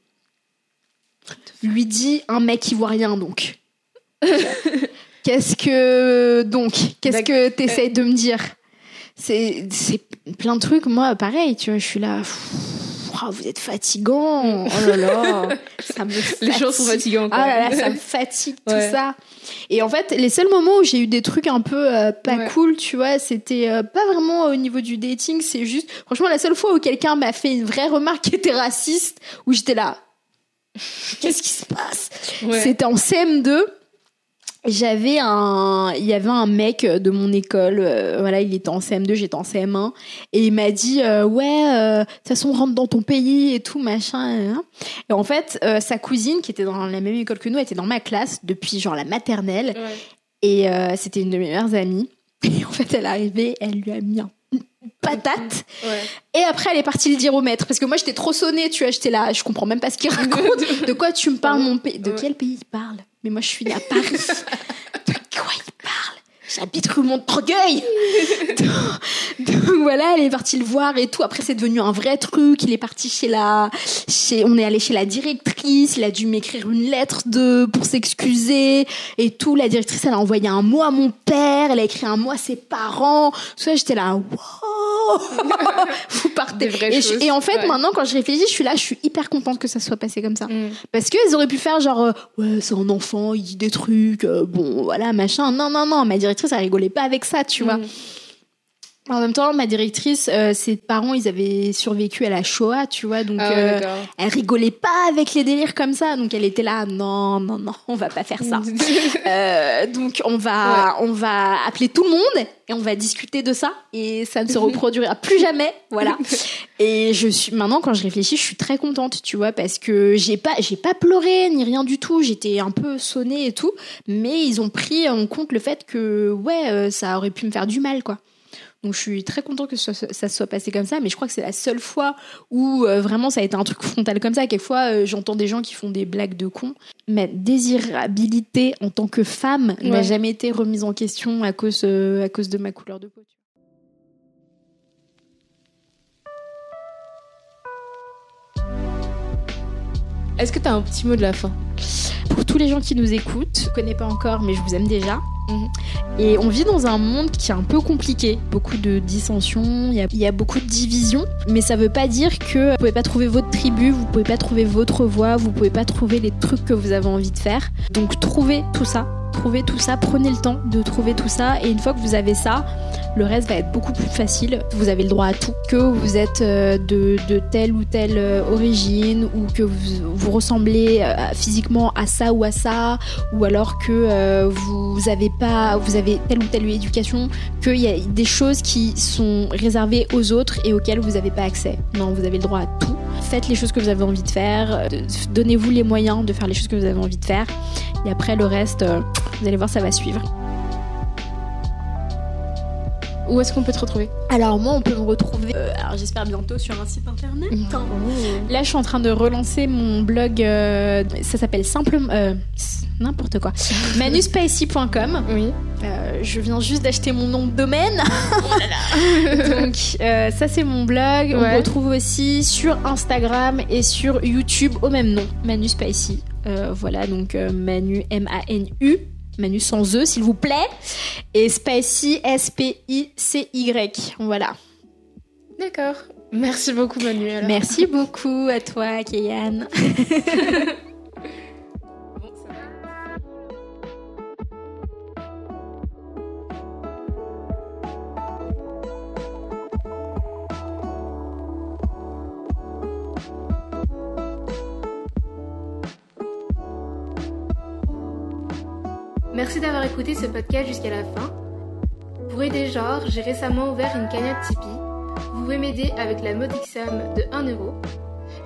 lui dit un mec ivoirien donc. qu'est-ce que donc Qu'est-ce que t'essayes de me dire? C'est c'est plein de trucs. Moi, pareil, tu vois, je suis là. Oh, vous êtes fatigant. Oh là là, ça me. Les choses sont fatigantes. Ah là là, ça me fatigue tout ça. Et en fait, les seuls moments où j'ai eu des trucs un peu euh, pas cool, tu vois, c'était euh, pas vraiment au niveau du dating, c'est juste franchement la seule fois où quelqu'un m'a fait une vraie remarque qui était raciste où j'étais là Qu'est-ce qui se passe? C'était en CM2 j'avais un il y avait un mec de mon école euh, voilà il était en CM2 j'étais en CM1 et il m'a dit euh, ouais euh, de toute façon rentre dans ton pays et tout machin et en fait sa cousine qui était dans la même école que nous était dans ma classe depuis genre la maternelle et c'était une de mes meilleures amies et en fait elle est arrivée elle lui a mis un patate. Et après, elle est partie le dire au maître. Parce que moi, j'étais trop sonnée, tu vois. J'étais là, je comprends même pas ce qu'il raconte. De quoi tu me parles, mon pays? De quel pays il parle? Mais moi, je suis née à Paris. De quoi il parle? J'habite rue Montreuil. donc, voilà, elle est partie le voir et tout. Après, c'est devenu un vrai truc. Il est parti chez la, chez, on est allé chez la directrice. Il a dû m'écrire une lettre de, pour s'excuser et tout. La directrice, elle a envoyé un mot à mon père. Elle a écrit un mot à ses parents. Tout ça, j'étais là, wow, vous partez. Et, et, en fait, maintenant, quand je réfléchis, je suis là, je suis hyper contente que ça soit passé comme ça. Mm. Parce qu'ils auraient pu faire genre, euh, ouais, c'est un enfant, il dit des trucs, euh, bon, voilà, machin. Non, non, non, ma directrice ça rigolait pas avec ça, tu vois. En même temps, ma directrice, euh, ses parents, ils avaient survécu à la Shoah, tu vois, donc ah euh, elle rigolait pas avec les délires comme ça, donc elle était là, non, non, non, on va pas faire ça. euh, donc on va, on va appeler tout le monde et on va discuter de ça. Et ça ne se reproduira plus jamais, voilà. Et je suis maintenant, quand je réfléchis, je suis très contente, tu vois, parce que j'ai pas, j'ai pas pleuré ni rien du tout, j'étais un peu sonnée et tout, mais ils ont pris en compte le fait que ouais, ça aurait pu me faire du mal, quoi. Donc je suis très contente que ça, soit passé comme ça, mais je crois que c'est la seule fois où euh, vraiment ça a été un truc frontal comme ça. Quelquefois, euh, j'entends des gens qui font des blagues de cons. Ma désirabilité en tant que femme n'a jamais été remise en question à cause, euh, à cause de ma couleur de peau. Est-ce que tu as un petit mot de la fin Pour tous les gens qui nous écoutent, je ne connais pas encore, mais je vous aime déjà. Mhm. Et on vit dans un monde qui est un peu compliqué. Beaucoup de dissensions, il y, a beaucoup de divisions. Mais ça veut pas dire que vous pouvez pas trouver votre tribu, vous pouvez pas trouver votre voix, vous pouvez pas trouver les trucs que vous avez envie de faire. Donc trouvez tout ça trouvez tout ça, prenez le temps de trouver tout ça et une fois que vous avez ça, le reste va être beaucoup plus facile. Vous avez le droit à tout, que vous êtes euh, de, telle ou telle euh, origine ou que vous, ressemblez euh, physiquement à ça ou à ça ou alors que vous avez pas, vous avez telle ou telle éducation, qu'il y a des choses qui sont réservées aux autres et auxquelles vous n'avez pas accès. Non, vous avez le droit à tout. Faites les choses que vous avez envie de faire. Donnez-vous les moyens de faire les choses que vous avez envie de faire. Et après, le reste, vous allez voir, ça va suivre. Où est-ce qu'on peut te retrouver Alors moi, on peut me retrouver, euh, alors j'espère bientôt sur un site internet. Mmh. Là, je suis en train de relancer mon blog. Euh, ça s'appelle simplement n'importe quoi. Manuspacey.com. Oui. je viens juste d'acheter mon nom de domaine. Oh Donc ça c'est mon blog. On me retrouve aussi sur Instagram et sur YouTube au même nom, Manu euh, voilà, donc euh, Manu, M-A-N-U. Manu sans E, s'il vous plaît. Et Spicy, S-P-I-C-Y. Voilà. D'accord. Merci beaucoup, Manu. Merci beaucoup à toi, Kéyan. Merci d'avoir écouté ce podcast jusqu'à la fin. Pour aider Genre, j'ai récemment ouvert une cagnotte Tipeee. Vous pouvez m'aider avec la modique somme de 1 euro.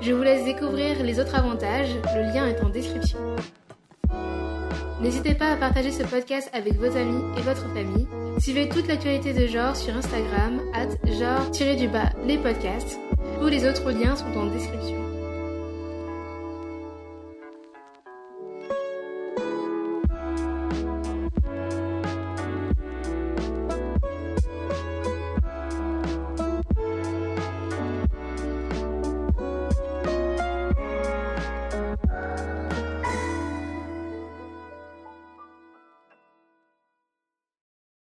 Je vous laisse découvrir les autres avantages, le lien est en description. N'hésitez pas à partager ce podcast avec vos amis et votre famille. Suivez toute l'actualité de genre sur Instagram, at genre-les podcasts. Tous les autres liens sont en description.